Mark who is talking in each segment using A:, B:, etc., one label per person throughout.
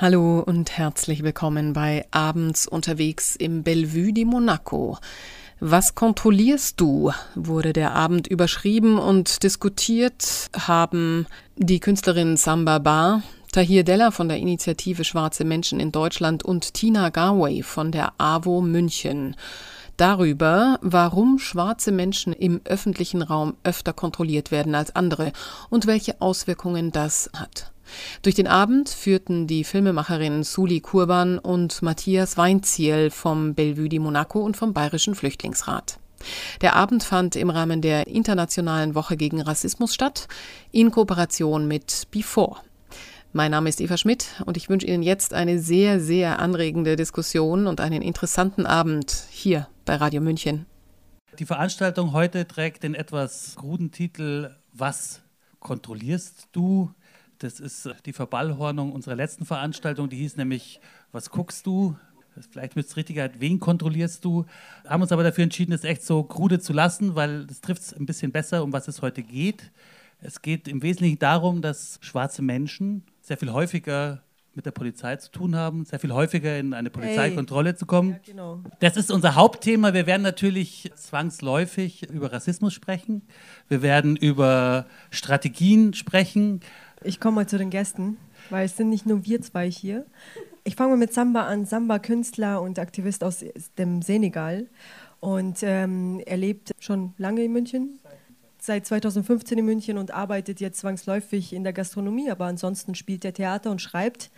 A: Hallo und herzlich willkommen bei Abends unterwegs im Bellevue di Monaco. Was kontrollierst du? wurde der Abend überschrieben und diskutiert haben die Künstlerin Samba Bar, Tahir Della von der Initiative Schwarze Menschen in Deutschland und Tina Garway von der AWO München darüber, warum schwarze Menschen im öffentlichen Raum öfter kontrolliert werden als andere und welche Auswirkungen das hat. Durch den Abend führten die Filmemacherinnen Suli Kurban und Matthias Weinziel vom Bellevue di Monaco und vom Bayerischen Flüchtlingsrat. Der Abend fand im Rahmen der Internationalen Woche gegen Rassismus statt, in Kooperation mit Before. Mein Name ist Eva Schmidt und ich wünsche Ihnen jetzt eine sehr, sehr anregende Diskussion und einen interessanten Abend hier bei Radio München.
B: Die Veranstaltung heute trägt den etwas kruden Titel Was kontrollierst du? Das ist äh, die Verballhornung unserer letzten Veranstaltung, die hieß nämlich Was guckst du? Vielleicht mit Richtigkeit, wen kontrollierst du? Haben uns aber dafür entschieden, es echt so krude zu lassen, weil das trifft es ein bisschen besser, um was es heute geht. Es geht im Wesentlichen darum, dass schwarze Menschen sehr viel häufiger mit der Polizei zu tun haben, sehr viel häufiger in eine Polizeikontrolle zu kommen. Ja, genau. Das ist unser Hauptthema. Wir werden natürlich zwangsläufig über Rassismus sprechen. Wir werden über Strategien sprechen.
C: Ich komme mal zu den Gästen, weil es sind nicht nur wir zwei hier. Ich fange mal mit Samba an. Samba, Künstler und Aktivist aus dem Senegal. Und ähm, er lebt schon lange in München, seit 2015 in München und arbeitet jetzt zwangsläufig in der Gastronomie, aber ansonsten spielt er Theater und schreibt.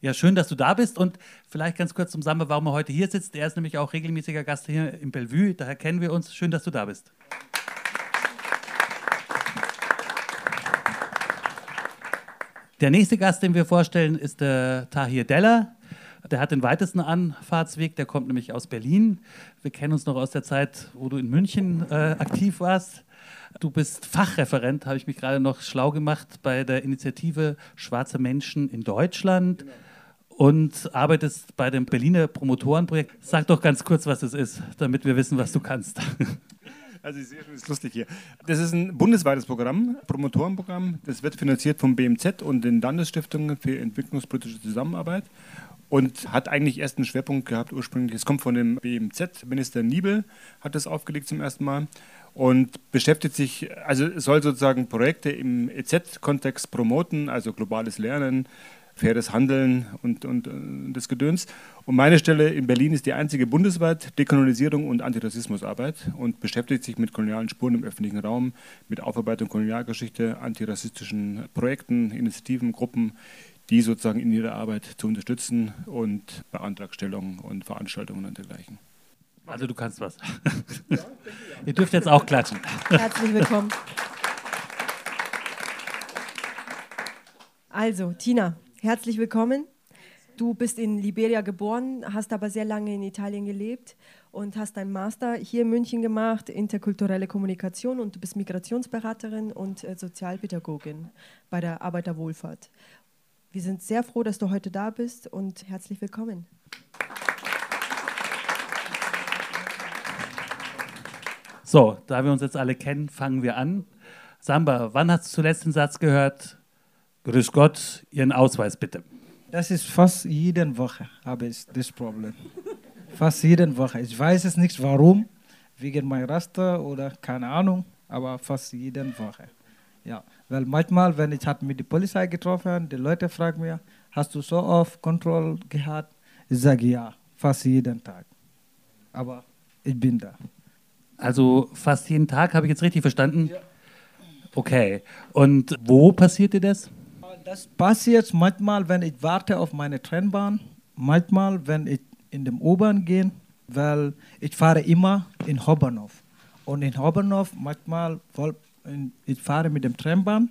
B: Ja, schön, dass du da bist und vielleicht ganz kurz zum Samba, warum er heute hier sitzt. Er ist nämlich auch regelmäßiger Gast hier im Bellevue, daher kennen wir uns. Schön, dass du da bist. Der nächste Gast, den wir vorstellen, ist der Tahir Della. Der hat den weitesten Anfahrtsweg, der kommt nämlich aus Berlin. Wir kennen uns noch aus der Zeit, wo du in München äh, aktiv warst. Du bist Fachreferent, habe ich mich gerade noch schlau gemacht, bei der Initiative Schwarze Menschen in Deutschland. Und arbeitest bei dem Berliner Promotorenprojekt. Sag doch ganz kurz, was es ist, damit wir wissen, was du kannst.
D: Also ich sehe schon, das ist lustig hier. Das ist ein bundesweites Programm, Promotorenprogramm. Das wird finanziert vom BMZ und den Landesstiftungen für entwicklungspolitische Zusammenarbeit und hat eigentlich erst einen Schwerpunkt gehabt ursprünglich. Es kommt von dem BMZ, Minister Niebel hat das aufgelegt zum ersten Mal und beschäftigt sich, also soll sozusagen Projekte im EZ-Kontext promoten, also globales Lernen, faires Handeln und, und, und, das Gedöns. Und meine Stelle in Berlin ist die einzige bundesweit Dekolonisierung und Antirassismusarbeit und beschäftigt sich mit kolonialen Spuren im öffentlichen Raum, mit Aufarbeitung Kolonialgeschichte, antirassistischen Projekten, Initiativen, Gruppen, die sozusagen in ihrer Arbeit zu unterstützen und bei Antragstellungen und Veranstaltungen und dergleichen.
B: Also du kannst was. Ja, Ihr dürft jetzt auch klatschen.
C: Herzlich willkommen. Also, Tina, Herzlich willkommen. Du bist in Liberia geboren, hast aber sehr lange in Italien gelebt und hast deinen Master hier in München gemacht, interkulturelle Kommunikation und du bist Migrationsberaterin und äh, Sozialpädagogin bei der Arbeiterwohlfahrt. Wir sind sehr froh, dass du heute da bist und herzlich willkommen.
B: So, da wir uns jetzt alle kennen, fangen wir an. Samba, wann hast du zuletzt den Satz gehört, Grüß Gott, Ihren Ausweis bitte.
E: Das ist fast jede Woche habe ich das Problem. Fast jede Woche. Ich weiß es nicht warum, wegen meiner Raster oder keine Ahnung, aber fast jede Woche. Ja, weil manchmal, wenn ich hat mit der Polizei getroffen, die Leute fragen mir, hast du so oft Kontrolle gehabt? Ich sage ja, fast jeden Tag. Aber ich bin da.
B: Also fast jeden Tag, habe ich jetzt richtig verstanden? Ja. Okay. Und wo passiert dir das?
E: Das passiert manchmal, wenn ich warte auf meine Trennbahn, manchmal, wenn ich in dem U-Bahn gehe, weil ich fahre immer in Hobernhof. Und in Hobernhof, manchmal, ich fahre mit dem Trennbahn,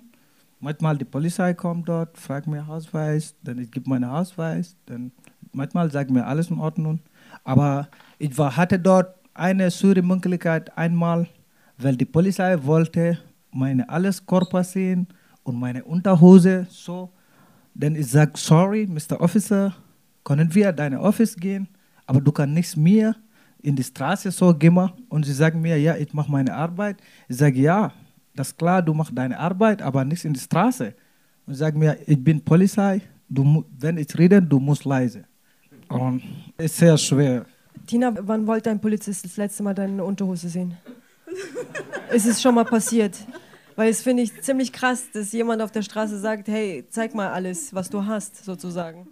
E: manchmal die Polizei kommt dort, fragt mir Ausweis, dann ich gebe meinen Ausweis, dann manchmal sagt mir alles in Ordnung. Aber ich war, hatte dort eine sure Möglichkeit einmal, weil die Polizei wollte meine alles Körper sehen und meine Unterhose so. Denn ich sage, sorry, Mr. Officer, können wir deine Office gehen, aber du kannst nicht mehr in die Straße so gehen. Und sie sagen mir, ja, ich mache meine Arbeit. Ich sage, ja, das ist klar, du machst deine Arbeit, aber nicht in die Straße. Und sie sagen mir, ich bin Polizei, du, wenn ich rede, du musst leise. Und ist sehr schwer.
C: Tina, wann wollte ein Polizist das letzte Mal deine Unterhose sehen? ist es schon mal passiert? Weil es finde ich ziemlich krass, dass jemand auf der Straße sagt, hey, zeig mal alles, was du hast, sozusagen.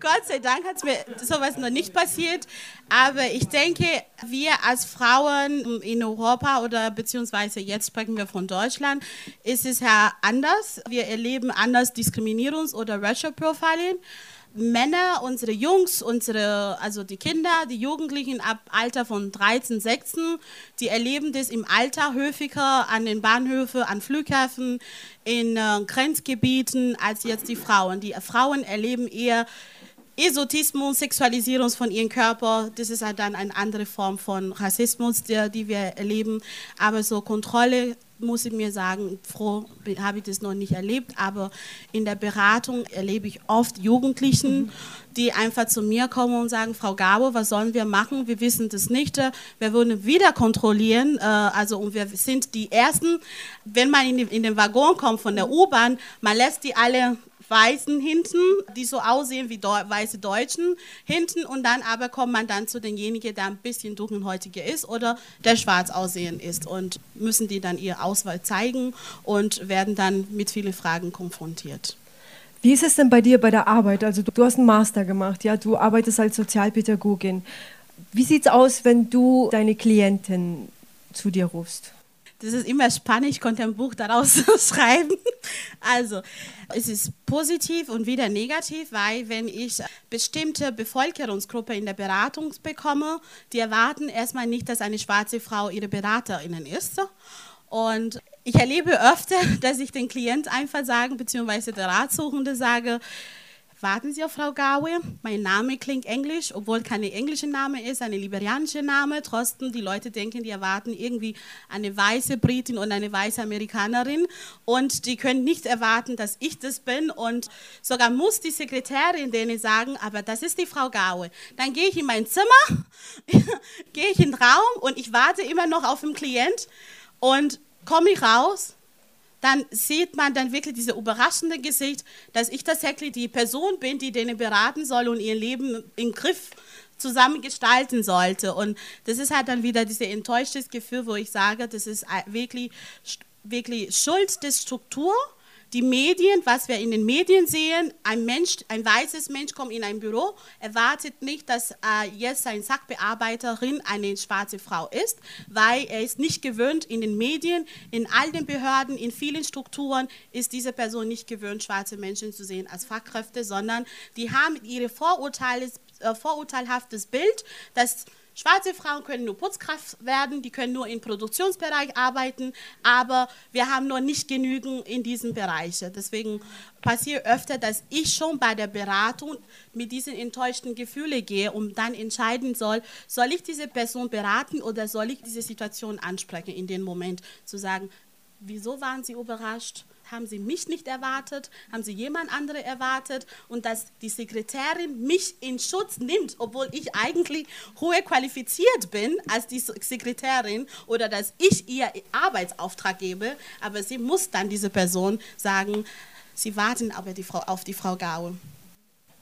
F: Gott sei Dank hat mir sowas noch nicht passiert. Aber ich denke, wir als Frauen in Europa oder beziehungsweise jetzt sprechen wir von Deutschland, ist es ja anders. Wir erleben anders Diskriminierungs- oder Racial Profiling. Männer, unsere Jungs, unsere, also die Kinder, die Jugendlichen ab Alter von 13, 16, die erleben das im Alter häufiger an den Bahnhöfen, an Flughäfen, in äh, Grenzgebieten als jetzt die Frauen. Die Frauen erleben eher Esotismus, Sexualisierung von ihrem Körper, das ist halt dann eine andere Form von Rassismus, der, die wir erleben. Aber so Kontrolle, muss ich mir sagen, froh habe ich das noch nicht erlebt, aber in der Beratung erlebe ich oft Jugendlichen, die einfach zu mir kommen und sagen, Frau Gabo, was sollen wir machen? Wir wissen das nicht. Wir würden wieder kontrollieren. Äh, also und wir sind die Ersten, wenn man in den Waggon kommt von der U-Bahn, man lässt die alle Weißen hinten, die so aussehen wie Deu weiße Deutschen hinten und dann aber kommt man dann zu denjenigen, der ein bisschen dunkelhäutiger ist oder der schwarz aussehen ist und müssen die dann ihre Auswahl zeigen und werden dann mit vielen Fragen konfrontiert.
C: Wie ist es denn bei dir bei der Arbeit? Also du, hast einen Master gemacht, ja, du arbeitest als Sozialpädagogin. Wie sieht es aus, wenn du deine Klienten zu dir rufst?
F: Das ist immer spannend, ich konnte ein Buch daraus schreiben. Also, es ist positiv und wieder negativ, weil wenn ich bestimmte Bevölkerungsgruppe in der Beratung bekomme, die erwarten erstmal nicht, dass eine schwarze Frau ihre Beraterin ist. Und ich erlebe öfter, dass ich den Klient einfach sage, beziehungsweise der Ratsuchende sage, Warten Sie auf Frau Gawe. Mein Name klingt englisch, obwohl kein englischer Name ist, ein liberianischer Name. Trotzdem, die Leute denken, die erwarten irgendwie eine weiße Britin und eine weiße Amerikanerin. Und die können nicht erwarten, dass ich das bin. Und sogar muss die Sekretärin denen sagen, aber das ist die Frau Gawe. Dann gehe ich in mein Zimmer, gehe ich in den Raum und ich warte immer noch auf den Klient. Und komme ich raus dann sieht man dann wirklich diese überraschende Gesicht, dass ich tatsächlich die Person bin, die denen beraten soll und ihr Leben im Griff zusammen gestalten sollte. Und das ist halt dann wieder dieses enttäuschtes Gefühl, wo ich sage, das ist wirklich, wirklich Schuld der Struktur die Medien, was wir in den Medien sehen, ein Mensch, ein weißes Mensch kommt in ein Büro, erwartet nicht, dass äh, jetzt seine Sachbearbeiterin eine schwarze Frau ist, weil er ist nicht gewöhnt in den Medien, in all den Behörden, in vielen Strukturen ist diese Person nicht gewöhnt, schwarze Menschen zu sehen als Fachkräfte, sondern die haben ihre Vorurteile, äh, vorurteilhaftes Bild, dass Schwarze Frauen können nur Putzkraft werden, die können nur im Produktionsbereich arbeiten, aber wir haben noch nicht genügend in diesem Bereich. Deswegen passiert öfter, dass ich schon bei der Beratung mit diesen enttäuschten Gefühlen gehe und dann entscheiden soll, soll ich diese Person beraten oder soll ich diese Situation ansprechen in dem Moment, zu sagen, wieso waren Sie überrascht? haben sie mich nicht erwartet, haben sie jemand andere erwartet und dass die Sekretärin mich in Schutz nimmt, obwohl ich eigentlich hohe qualifiziert bin als die Sekretärin oder dass ich ihr Arbeitsauftrag gebe, aber sie muss dann diese Person sagen, sie warten aber die Frau, auf die Frau Gaul.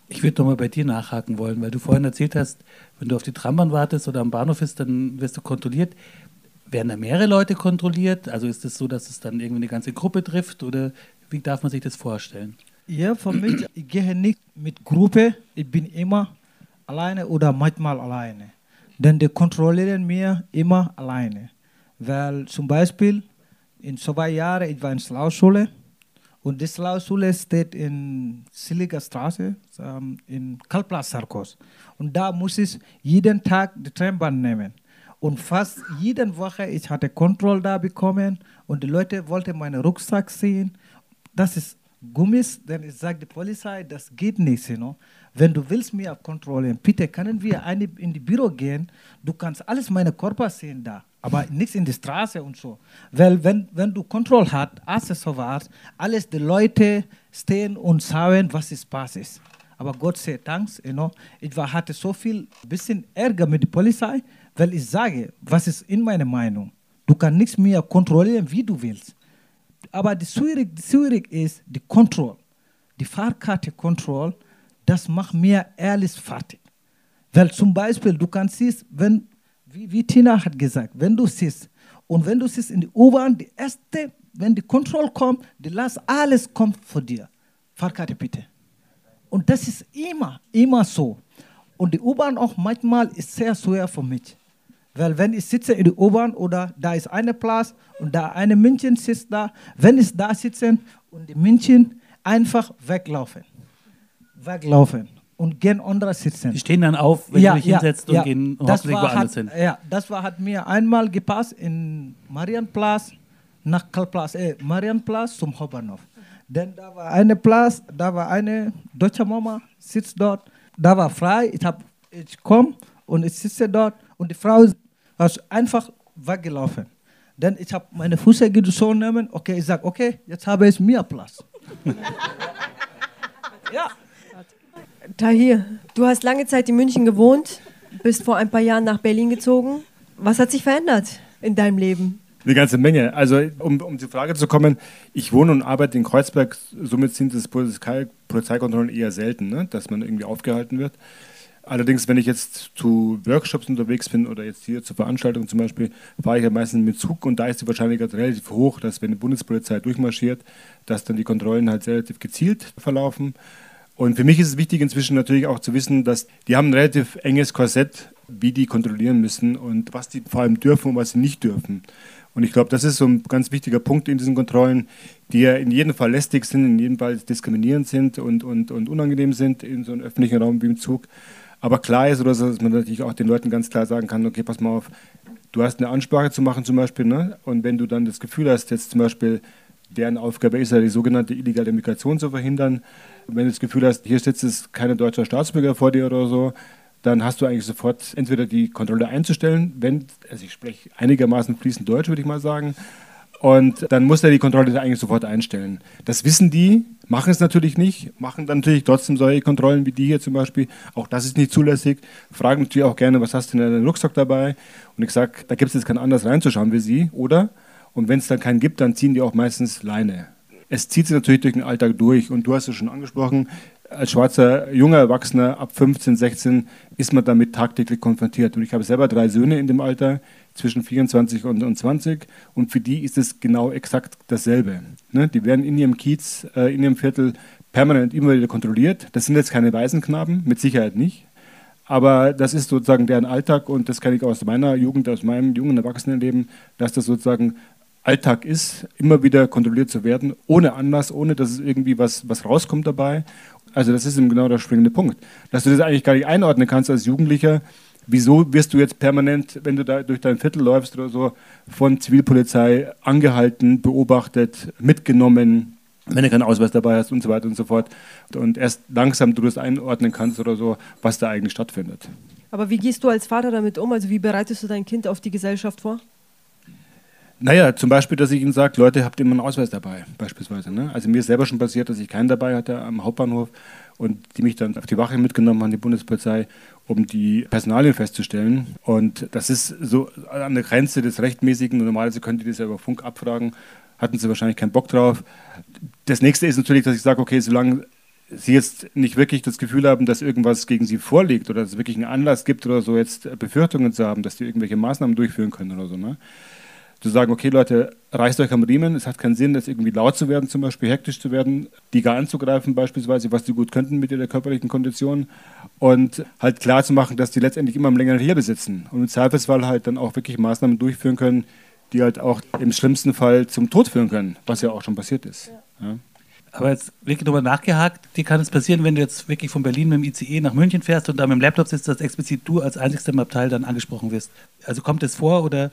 B: Ich würde nochmal bei dir nachhaken wollen, weil du vorhin erzählt hast, wenn du auf die Trambahn wartest oder am Bahnhof bist, dann wirst du kontrolliert. Werden da mehrere Leute kontrolliert? Also ist es das so, dass es dann irgendwie eine ganze Gruppe trifft oder wie darf man sich das vorstellen?
E: Ja, für mich, ich gehe nicht mit Gruppe, ich bin immer alleine oder manchmal alleine. Denn die kontrollieren mir immer alleine. Weil zum Beispiel in zwei Jahren, ich war in Slauschule und die Slauschule steht in Siliger Straße in Kalplatz Sarkos. Und da muss ich jeden Tag die Trambahn nehmen. Und fast jede Woche, ich hatte Kontrolle da bekommen und die Leute wollten meinen Rucksack sehen. Das ist Gummis, denn ich sage der Polizei, das geht nicht. You know? Wenn du willst mir kontrollieren, bitte können wir in die Büro gehen, du kannst alles meine Körper sehen da, aber nichts in die Straße und so. Weil wenn, wenn du Kontrolle hast, als es so war, alles die Leute stehen und schauen, was ist passiert. Aber Gott sei Dank, you know, ich war, hatte so viel bisschen Ärger mit der Polizei, weil ich sage, was ist in meiner Meinung. Du kannst nichts mehr kontrollieren, wie du willst. Aber die schwierig, die schwierig ist die Kontrolle. die Fahrkarte Control, das macht mir ehrlich fertig. Weil zum Beispiel, du kannst siehst, wenn, wie, wie Tina hat gesagt, wenn du siehst, und wenn du siehst in die U-Bahn, die erste, wenn die Kontrolle kommt, die Last, alles kommt vor dir. Fahrkarte bitte. Und das ist immer, immer so. Und die U-Bahn auch manchmal ist sehr schwer für mich. Weil wenn ich sitze in der U-Bahn oder da ist eine Platz und da eine Männchen sitzt da, wenn ich da sitze und die Männchen einfach weglaufen. Weglaufen und gehen andere sitzen.
B: Die stehen dann auf, wenn
E: Ja,
B: du dich
E: ja,
B: hinsetzt
E: ja.
B: und gehen
E: Das war
B: woanders
E: hat,
B: hin.
E: Ja, das war, hat mir einmal gepasst in Marienplatz nach Karlplatz, äh, Marienplatz zum Hauptbahnhof. Denn da war eine Platz, da war eine deutsche Mama, sitzt dort, da war frei, ich, hab- ich komme und ich sitze dort und die Frau ist einfach weggelaufen. Denn ich habe meine Füße nehmen, okay, ich sage, okay, jetzt habe ich mehr Platz. ja.
C: Tahir, du hast lange Zeit in München gewohnt, bist vor ein paar Jahren nach Berlin gezogen. Was hat sich verändert in deinem Leben?
D: Eine ganze Menge. Also, um, um zur Frage zu kommen, ich wohne und arbeite in Kreuzberg, somit sind es Polizei Polizeikontrollen eher selten, ne? dass man irgendwie aufgehalten wird. Allerdings, wenn ich jetzt zu Workshops unterwegs bin oder jetzt hier zur Veranstaltung zum Beispiel, fahre ich ja meistens mit Zug und da ist die Wahrscheinlichkeit relativ hoch, dass wenn die Bundespolizei durchmarschiert, dass dann die Kontrollen halt relativ gezielt verlaufen. Und für mich ist es wichtig inzwischen natürlich auch zu wissen, dass die haben ein relativ enges Korsett, wie die kontrollieren müssen und was die vor allem dürfen und was sie nicht dürfen. Und ich glaube, das ist so ein ganz wichtiger Punkt in diesen Kontrollen, die ja in jedem Fall lästig sind, in jedem Fall diskriminierend sind und, und, und unangenehm sind in so einem öffentlichen Raum wie im Zug. Aber klar ist, oder so, dass man natürlich auch den Leuten ganz klar sagen kann, okay, pass mal auf, du hast eine Ansprache zu machen zum Beispiel, ne? und wenn du dann das Gefühl hast, jetzt zum Beispiel, deren Aufgabe ist ja, die sogenannte illegale Migration zu verhindern, wenn du das Gefühl hast, hier sitzt jetzt kein deutscher Staatsbürger vor dir oder so, dann hast du eigentlich sofort entweder die Kontrolle einzustellen, wenn, also ich spreche einigermaßen fließend Deutsch, würde ich mal sagen, und dann muss er die Kontrolle eigentlich sofort einstellen. Das wissen die, machen es natürlich nicht, machen dann natürlich trotzdem solche Kontrollen wie die hier zum Beispiel. Auch das ist nicht zulässig. Fragen natürlich auch gerne, was hast du in deinem Rucksack dabei? Und ich sage, da gibt es jetzt kein anders reinzuschauen wie sie, oder? Und wenn es dann keinen gibt, dann ziehen die auch meistens Leine. Es zieht sich natürlich durch den Alltag durch. Und du hast es schon angesprochen, als schwarzer junger Erwachsener ab 15, 16 ist man damit tagtäglich konfrontiert. Und ich habe selber drei Söhne in dem Alter, zwischen 24 und, und 20. Und für die ist es genau exakt dasselbe. Ne? Die werden in ihrem Kiez, äh, in ihrem Viertel permanent immer wieder kontrolliert. Das sind jetzt keine Waisenknaben, mit Sicherheit nicht. Aber das ist sozusagen deren Alltag und das kenne ich aus meiner Jugend, aus meinem jungen Erwachsenenleben, dass das sozusagen Alltag ist, immer wieder kontrolliert zu werden, ohne Anlass, ohne dass es irgendwie was, was rauskommt dabei. Also das ist eben genau der springende Punkt. Dass du das eigentlich gar nicht einordnen kannst als Jugendlicher, wieso wirst du jetzt permanent, wenn du da durch dein Viertel läufst oder so, von Zivilpolizei angehalten, beobachtet, mitgenommen, wenn du keinen Ausweis dabei hast und so weiter und so fort. Und erst langsam du das einordnen kannst oder so, was da eigentlich stattfindet.
C: Aber wie gehst du als Vater damit um? Also wie bereitest du dein Kind auf die Gesellschaft vor?
D: Naja, zum Beispiel, dass ich ihnen sage, Leute, habt immer einen Ausweis dabei, beispielsweise. Ne? Also mir ist selber schon passiert, dass ich keinen dabei hatte am Hauptbahnhof und die mich dann auf die Wache mitgenommen haben, die Bundespolizei, um die Personalien festzustellen. Und das ist so an der Grenze des Rechtmäßigen. Normalerweise könnt ihr das ja über Funk abfragen. Hatten sie wahrscheinlich keinen Bock drauf. Das nächste ist natürlich, dass ich sage, okay, solange Sie jetzt nicht wirklich das Gefühl haben, dass irgendwas gegen Sie vorliegt oder dass es wirklich einen Anlass gibt oder so, jetzt Befürchtungen zu haben, dass die irgendwelche Maßnahmen durchführen können oder so. Ne? Zu sagen, okay Leute, reißt euch am Riemen, es hat keinen Sinn, jetzt irgendwie laut zu werden, zum Beispiel hektisch zu werden, die gar anzugreifen beispielsweise, was die gut könnten mit ihrer körperlichen Kondition und halt klar zu machen, dass die letztendlich immer am längeren Hebel sitzen und im Zweifelsfall halt dann auch wirklich Maßnahmen durchführen können, die halt auch im schlimmsten Fall zum Tod führen können, was ja auch schon passiert ist. Ja.
B: Aber jetzt wirklich nochmal nachgehakt, dir kann es passieren, wenn du jetzt wirklich von Berlin mit dem ICE nach München fährst und da mit dem Laptop sitzt, dass explizit du als einzigster im Abteil dann angesprochen wirst. Also kommt es vor oder? Ja.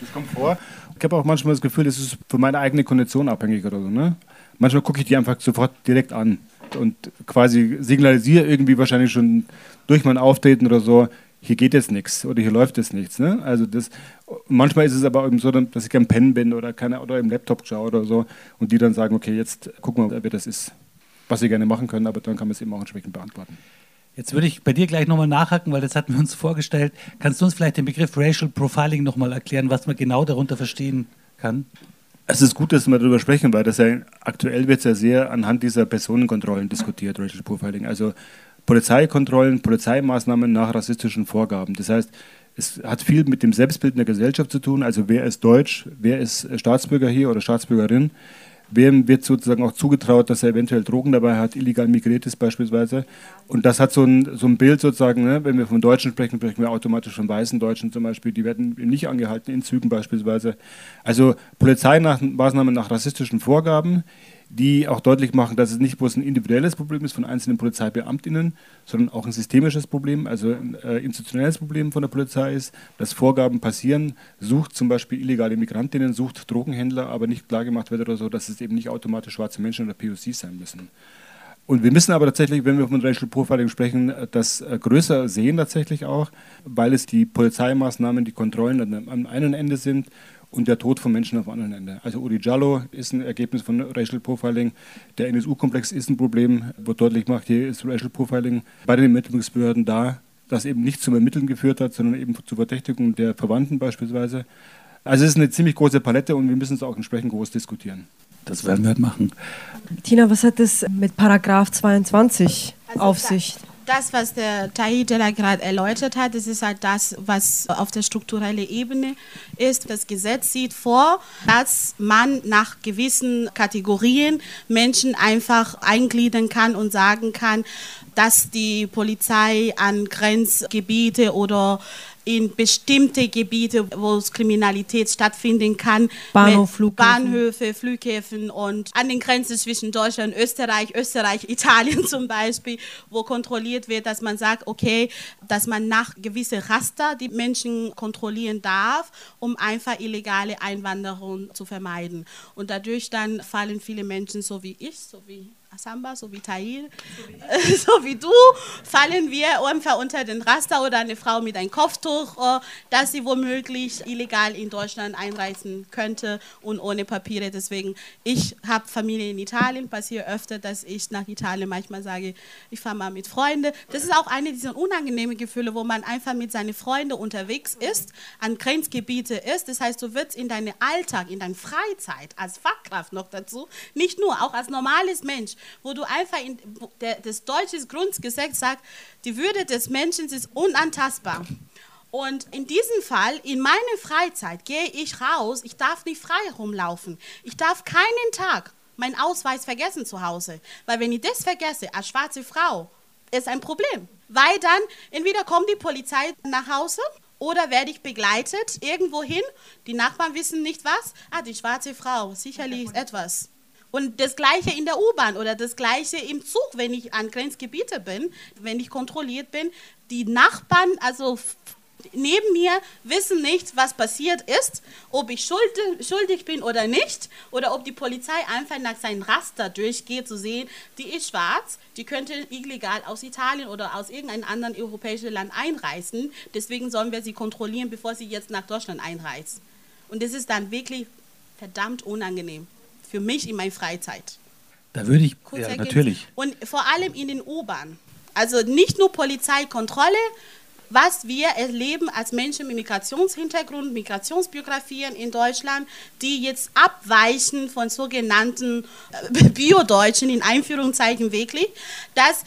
D: Das kommt vor. Ich habe auch manchmal das Gefühl, das ist von meiner eigenen Kondition abhängig oder so. Ne? Manchmal gucke ich die einfach sofort direkt an und quasi signalisiere irgendwie wahrscheinlich schon durch mein Auftreten oder so, hier geht jetzt nichts oder hier läuft jetzt nichts. Ne? Also das, manchmal ist es aber eben so, dass ich am Pennen bin oder, keine, oder im Laptop schaue oder so und die dann sagen, okay, jetzt gucken wir, wer das ist, was sie gerne machen können, aber dann kann man es eben auch entsprechend beantworten.
B: Jetzt würde ich bei dir gleich nochmal nachhaken, weil das hatten wir uns vorgestellt. Kannst du uns vielleicht den Begriff Racial Profiling nochmal erklären, was man genau darunter verstehen kann?
D: Es ist gut, dass wir darüber sprechen, weil das ja aktuell wird ja sehr anhand dieser Personenkontrollen diskutiert, Racial Profiling. Also Polizeikontrollen, Polizeimaßnahmen nach rassistischen Vorgaben. Das heißt, es hat viel mit dem Selbstbild in der Gesellschaft zu tun. Also wer ist Deutsch, wer ist Staatsbürger hier oder Staatsbürgerin, wem wird sozusagen auch zugetraut, dass er eventuell Drogen dabei hat, illegal migriert ist beispielsweise. Und das hat so ein, so ein Bild sozusagen, ne? wenn wir von Deutschen sprechen, sprechen wir automatisch von weißen Deutschen zum Beispiel, die werden nicht angehalten in Zügen beispielsweise. Also Polizeimaßnahmen nach rassistischen Vorgaben, die auch deutlich machen, dass es nicht bloß ein individuelles Problem ist von einzelnen Polizeibeamtinnen, sondern auch ein systemisches Problem, also ein äh, institutionelles Problem von der Polizei ist, dass Vorgaben passieren, sucht zum Beispiel illegale Migrantinnen, sucht Drogenhändler, aber nicht klargemacht wird oder so, dass es eben nicht automatisch schwarze Menschen oder POCs sein müssen. Und wir müssen aber tatsächlich, wenn wir von Racial Profiling sprechen, das äh, größer sehen tatsächlich auch, weil es die Polizeimaßnahmen, die Kontrollen am einen Ende sind und der Tod von Menschen auf anderen Ende. Also Uri Jallo ist ein Ergebnis von Racial Profiling. Der NSU-Komplex ist ein Problem, wo deutlich macht, hier ist Racial Profiling bei den Ermittlungsbehörden da, das eben nicht zum Ermitteln geführt hat, sondern eben zur Verdächtigung der Verwandten beispielsweise. Also es ist eine ziemlich große Palette und wir müssen es auch entsprechend groß diskutieren.
B: Das werden wir halt machen.
C: Tina, was hat das mit Paragraph 22 also auf sich?
F: Das, was der Tahitela gerade erläutert hat, das ist halt das, was auf der strukturellen Ebene ist. Das Gesetz sieht vor, dass man nach gewissen Kategorien Menschen einfach eingliedern kann und sagen kann, dass die Polizei an Grenzgebiete oder in bestimmte Gebiete, wo es Kriminalität stattfinden kann.
C: Bahnhof, Flughäfen.
F: Bahnhöfe, Flughäfen und an den Grenzen zwischen Deutschland und Österreich, Österreich, Italien zum Beispiel, wo kontrolliert wird, dass man sagt, okay, dass man nach gewisse Raster die Menschen kontrollieren darf, um einfach illegale Einwanderung zu vermeiden. Und dadurch dann fallen viele Menschen, so wie ich, so wie Asamba, so wie Tahir, so wie, du, fallen wir einfach unter den Raster oder eine Frau mit einem Kopftuch, äh, dass sie womöglich illegal in Deutschland einreisen könnte und ohne Papiere. Deswegen, ich habe Familie in Italien, passiert öfter, dass ich nach Italien manchmal sage, ich fahre mal mit Freunden. Das ist auch eine dieser unangenehmen Gefühle, wo man einfach mit seinen Freunden unterwegs ist, an Grenzgebiete ist. Das heißt, du wirst in deinem Alltag, in deiner Freizeit, als Fachkraft noch dazu, nicht nur, auch als normales Mensch, wo du einfach in, der, das deutsche Grundgesetz sagt, die Würde des Menschen ist unantastbar. Und in diesem Fall, in meiner Freizeit, gehe ich raus, ich darf nicht frei rumlaufen. Ich darf keinen Tag meinen Ausweis vergessen zu Hause. Weil wenn ich das vergesse, als schwarze Frau, ist ein Problem. Weil dann entweder kommt die Polizei nach Hause oder werde ich begleitet irgendwo hin. Die Nachbarn wissen nicht was. Ah, die schwarze Frau, sicherlich etwas. Und das Gleiche in der U-Bahn oder das Gleiche im Zug, wenn ich an Grenzgebiete bin, wenn ich kontrolliert bin. Die Nachbarn, also neben mir, wissen nicht, was passiert ist, ob ich schuldig bin oder nicht, oder ob die Polizei einfach nach seinem Raster durchgeht, zu sehen, die ist schwarz, die könnte illegal aus Italien oder aus irgendeinem anderen europäischen Land einreisen. Deswegen sollen wir sie kontrollieren, bevor sie jetzt nach Deutschland einreist. Und das ist dann wirklich verdammt unangenehm für mich in meiner Freizeit.
B: Da würde ich, Kurz ja, natürlich.
F: Und vor allem in den U-Bahn. Also nicht nur Polizeikontrolle, was wir erleben als Menschen mit Migrationshintergrund, Migrationsbiografien in Deutschland, die jetzt abweichen von sogenannten äh, Bio-Deutschen, in Einführungszeichen wirklich, dass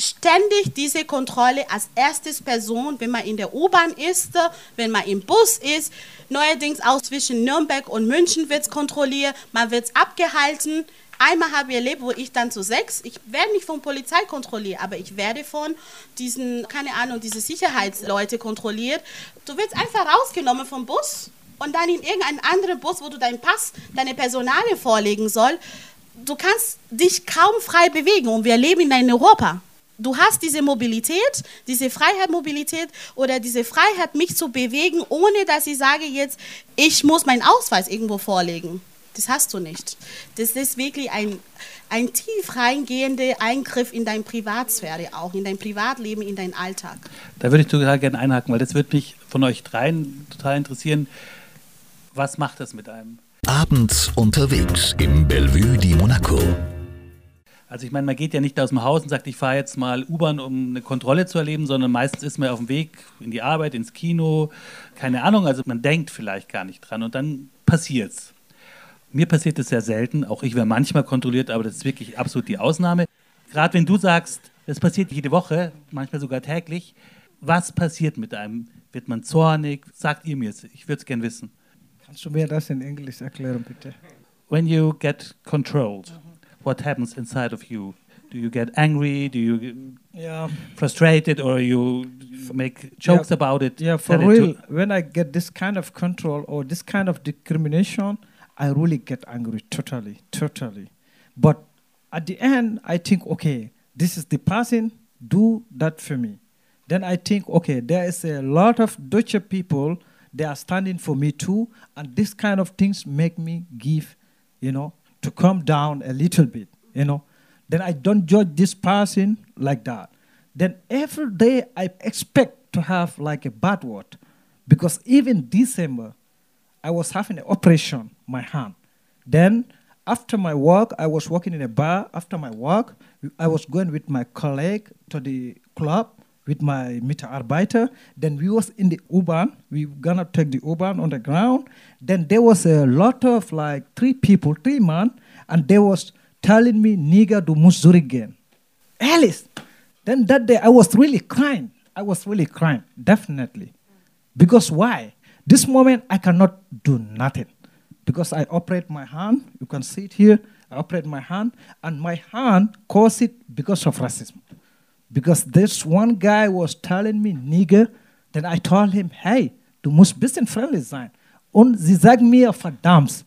F: ständig diese Kontrolle als erstes Person, wenn man in der U-Bahn ist, wenn man im Bus ist. Neuerdings auch zwischen Nürnberg und München wird es kontrolliert, man wird abgehalten. Einmal habe ich erlebt, wo ich dann zu sechs, ich werde nicht von Polizei kontrolliert, aber ich werde von diesen, keine Ahnung, diese Sicherheitsleute kontrolliert. Du wirst einfach rausgenommen vom Bus und dann in irgendeinen anderen Bus, wo du deinen Pass, deine Personalien vorlegen soll. Du kannst dich kaum frei bewegen und wir leben in einem Europa du hast diese Mobilität, diese Freiheit, Mobilität oder diese Freiheit, mich zu bewegen, ohne dass ich sage jetzt, ich muss meinen Ausweis irgendwo vorlegen. Das hast du nicht. Das ist wirklich ein, ein tief reingehender Eingriff in deine Privatsphäre auch, in dein Privatleben, in deinen Alltag.
B: Da würde ich total gerne einhaken, weil das würde mich von euch dreien total interessieren. Was macht das mit einem?
G: Abends unterwegs im Bellevue di Monaco.
B: Also ich meine, man geht ja nicht aus dem Haus und sagt, ich fahre jetzt mal U-Bahn, um eine Kontrolle zu erleben, sondern meistens ist man auf dem Weg in die Arbeit, ins Kino, keine Ahnung, also man denkt vielleicht gar nicht dran und dann passiert's. Mir passiert das sehr selten. Auch ich werde manchmal kontrolliert, aber das ist wirklich absolut die Ausnahme. Gerade wenn du sagst, das passiert jede Woche, manchmal sogar täglich, was passiert mit einem? Wird man zornig? Sagt ihr mir es. Ich würde es gerne wissen.
E: Kannst du mir das in Englisch erklären, bitte?
B: When you get controlled, what happens inside of you? Do you get angry? Do you get
E: Yeah.
B: frustrated or you make jokes
E: Yeah.
B: about it?
E: Yeah, for real, when I get this kind of control or this kind of discrimination, I really get angry totally, totally. But at the end, I think, okay, this is the person, do that for me. Then I think, okay, there is a lot of Dutch people, they are standing for me too, and this kind of things make me give, you know, to come down a little bit, you know. Then I don't judge this person like that. Then every day I expect to have like a bad word. Because even December, I was having an operation, my hand. Then after my work, I was working in a bar. After my work, I was going with my colleague to the club with my Mitarbeiter. Then we was in the U-Bahn. We gonna take the U-Bahn on the ground. Then there was a lot of like three people, three men, and they was telling me, nigga, du musst zurückgehen. Alice. Then that day I was really crying. I was really crying, definitely. Because why? This moment I cannot do nothing. Because I operate my hand, you can see it here. I operate my hand, and my hand caused it because of racism. Because this one guy was telling me, nigger, then I told him, hey, du musst ein bisschen friendly sein. Und sie sagen mir verdammt.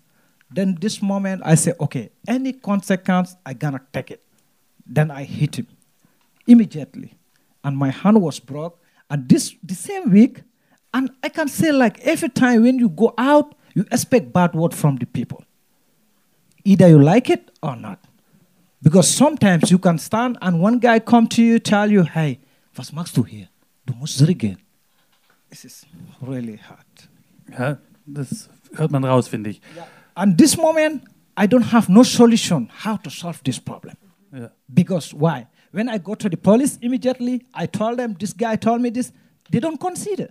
E: Then this moment I say, okay, any consequence, I gonna take it. Then I hit him immediately. And my hand was broke. And this the same week, and I can say like every time when you go out, you expect bad word from the people. Either you like it or not. Because sometimes you can stand and one guy come to you, tell you, hey, was machst du hier? Du musst zurückgehen. This is really hard.
B: Ja, das hört man raus, finde ich.
E: And this moment, I don't have no solution how to solve this problem.
B: Ja.
E: Because why? When I go to the police immediately, I told them this guy told me this. They don't consider.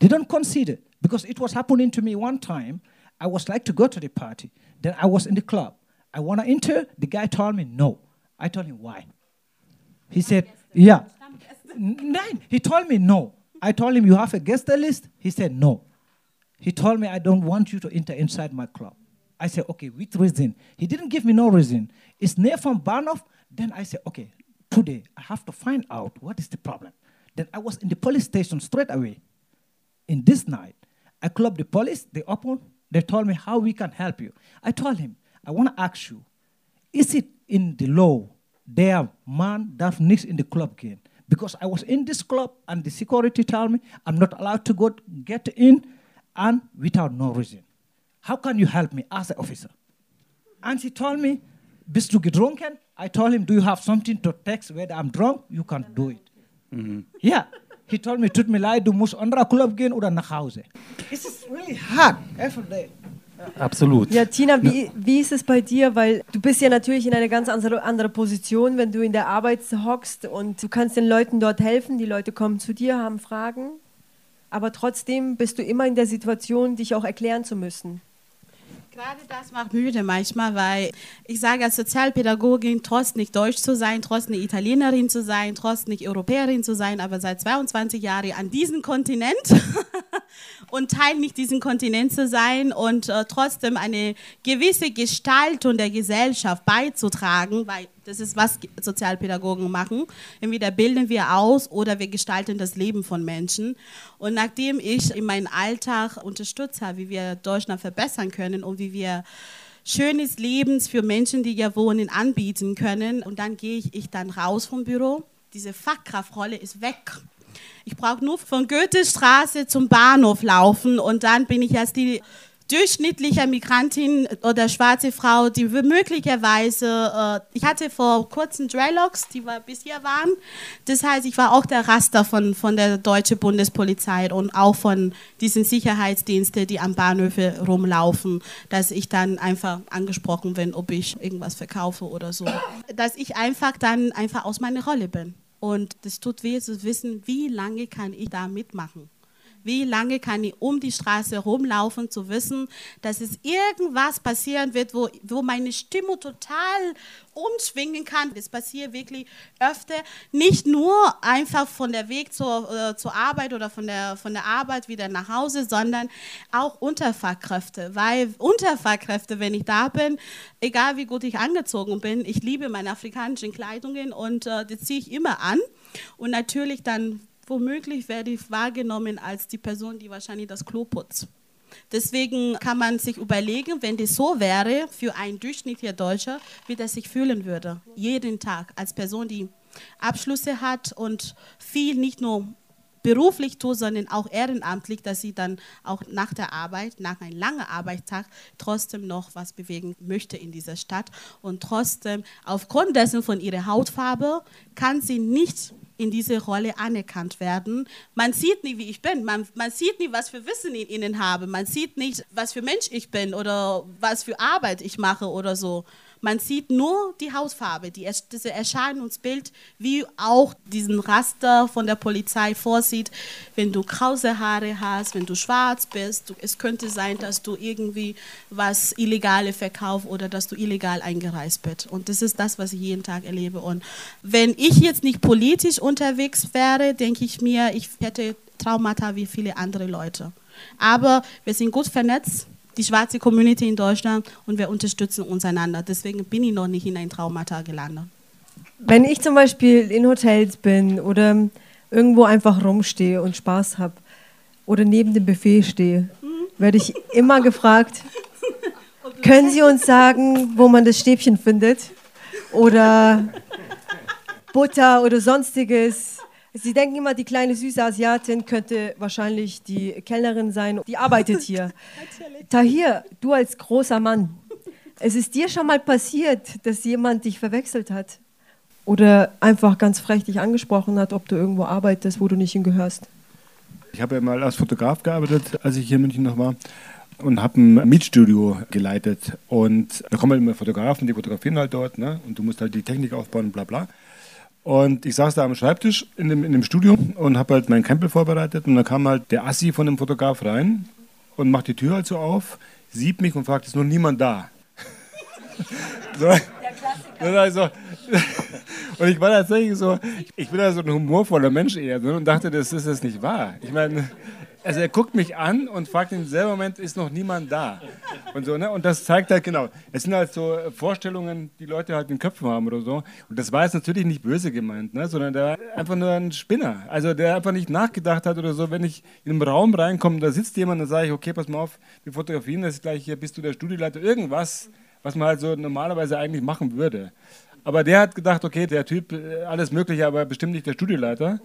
E: They don't consider because it was happening to me one time. I was like to go to the party. Then I was in the club. I want to enter. The guy told me no. I told him why. He said, yeah. Nine. He told me no. I told him you have a guest list. He said no. He told me I don't want you to enter inside my club. I said okay. With reason. He didn't give me no reason. It's near from Barnoff. Then I said okay. Today I have to find out what is the problem. Then I was in the police station straight away. In this night, I called the police. They opened. They told me how we can help you. I told him I want to ask you, is it in the law there man that needs in the club again? Because I was in this club and the security told me I'm not allowed to go get in and without no reason. How can you help me as an officer? And he told me, bist du getrunken? I told him, do you have something to text whether I'm drunk? You can do it. Mm-hmm. Yeah. He told me, tut mir leid, du musst anderer Club gehen oder nach Hause. This is really hard every day.
B: Absolut.
C: Ja, Tina, wie, wie ist es bei dir? Weil du bist ja natürlich in einer ganz andere, andere Position, wenn du in der Arbeit hockst und du kannst den Leuten dort helfen. Die Leute kommen zu dir, haben Fragen. Aber trotzdem bist du immer in der Situation, dich auch erklären zu müssen.
F: Gerade das macht müde manchmal, weil ich sage als Sozialpädagogin, trotz nicht Deutsch zu sein, trotz nicht Italienerin zu sein, trotz nicht Europäerin zu sein, aber seit 22 Jahren an diesem Kontinent und Teil nicht diesen Kontinent zu sein und äh, trotzdem eine gewisse Gestaltung der Gesellschaft beizutragen, weil das ist, was Sozialpädagogen machen. Entweder bilden wir aus oder wir gestalten das Leben von Menschen. Und nachdem ich in meinem Alltag unterstützt habe, wie wir Deutschland verbessern können und wie wir schönes Lebens für Menschen, die hier wohnen, anbieten können. Und dann gehe ich dann raus vom Büro. Diese Fachkraftrolle ist weg. Ich brauche nur von Goethestraße zum Bahnhof laufen und dann bin ich als die durchschnittliche Migrantin oder schwarze Frau, die möglicherweise, äh, ich hatte vor kurzem Dreadlocks, die wir bis hier waren. Das heißt, ich war auch der Raster von, von der deutschen Bundespolizei und auch von diesen Sicherheitsdiensten, die am Bahnhöfe rumlaufen, dass ich dann einfach angesprochen bin, ob ich irgendwas verkaufe oder so. Dass ich einfach dann einfach aus meiner Rolle bin. Und das tut weh zu wissen, wie lange kann ich da mitmachen Wie lange kann ich um die Straße rumlaufen, zu wissen, dass es irgendwas passieren wird, wo, wo meine Stimmung total umschwingen kann. Das passiert wirklich öfter. Nicht nur einfach von der Weg zur, äh, zur Arbeit oder von der, von der Arbeit wieder nach Hause, sondern auch Unterfahrkräfte. Weil Unterfahrkräfte, wenn ich da bin, egal wie gut ich angezogen bin, ich liebe meine afrikanischen Kleidungen und äh, die ziehe ich immer an. Und natürlich dann womöglich werde ich wahrgenommen als die Person, die wahrscheinlich das Klo putzt. Deswegen kann man sich überlegen, wenn das so wäre für einen durchschnittlicher Deutscher, wie das sich fühlen würde. Jeden Tag als Person, die Abschlüsse hat und viel nicht nur beruflich tut, sondern auch ehrenamtlich, dass sie dann auch nach der Arbeit, nach einem langen Arbeitstag, trotzdem noch was bewegen möchte in dieser Stadt. Und trotzdem, aufgrund dessen von ihrer Hautfarbe, kann sie nicht in diese Rolle anerkannt werden. Man sieht nie, wie ich bin. Man, man sieht nie, was für Wissen ich ihnen habe. Man sieht nicht, was für Mensch ich bin oder was für Arbeit ich mache oder so. Man sieht nur die Hautfarbe, die, das Erscheinungsbild, wie auch diesen Raster von der Polizei vorsieht. Wenn du krause Haare hast, wenn du schwarz bist, du, es könnte sein, dass du irgendwie was Illegale verkaufst oder dass du illegal eingereist bist. Und das ist das, was ich jeden Tag erlebe. Und wenn ich jetzt nicht politisch unterwegs wäre, denke ich mir, ich hätte Traumata wie viele andere Leute. Aber wir sind gut vernetzt die schwarze Community in Deutschland und wir unterstützen uns einander. Deswegen bin ich noch nicht in ein Traumata gelandet.
C: Wenn ich zum Beispiel in Hotels bin oder irgendwo einfach rumstehe und Spaß habe oder neben dem Buffet stehe, werde ich immer gefragt, können Sie uns sagen, wo man das Stäbchen findet? Oder Butter oder sonstiges. Sie denken immer, die kleine süße Asiatin könnte wahrscheinlich die Kellnerin sein, die arbeitet hier. Tahir, du als großer Mann, es ist dir schon mal passiert, dass jemand dich verwechselt hat oder einfach ganz frech dich angesprochen hat, ob du irgendwo arbeitest, wo du nicht hingehörst?
D: Ich habe ja mal als Fotograf gearbeitet, als ich hier in München noch war und habe ein Mietstudio geleitet. Und da kommen halt immer Fotografen, die fotografieren halt dort ne? und du musst halt die Technik aufbauen und bla bla. Und ich saß da am Schreibtisch in dem, in dem Studio und habe halt meinen Krempel vorbereitet. Und dann kam halt der Assi von dem Fotograf rein und macht die Tür halt so auf, sieht mich und fragt, ist noch niemand da? so. Der Klassiker. Also, und ich war tatsächlich so, ich bin ja so ein humorvoller Mensch eher ne, und dachte, das ist jetzt nicht wahr. Ich meine, also er guckt mich an und fragt im selben Moment, ist noch niemand da? Und so, ne? Und das zeigt halt genau, es sind halt so Vorstellungen, die Leute halt in den Köpfen haben oder so. Und das war jetzt natürlich nicht böse gemeint, ne? sondern der war einfach nur ein Spinner. Also der einfach nicht nachgedacht hat oder so. Wenn ich in einen Raum reinkomme, da sitzt jemand, dann sage ich, okay, pass mal auf, wir fotografieren das gleich hier, bist du der Studioleiter, irgendwas, was man halt so normalerweise eigentlich machen würde. Aber der hat gedacht, okay, der Typ, äh, alles Mögliche, aber bestimmt nicht der Studioleiter.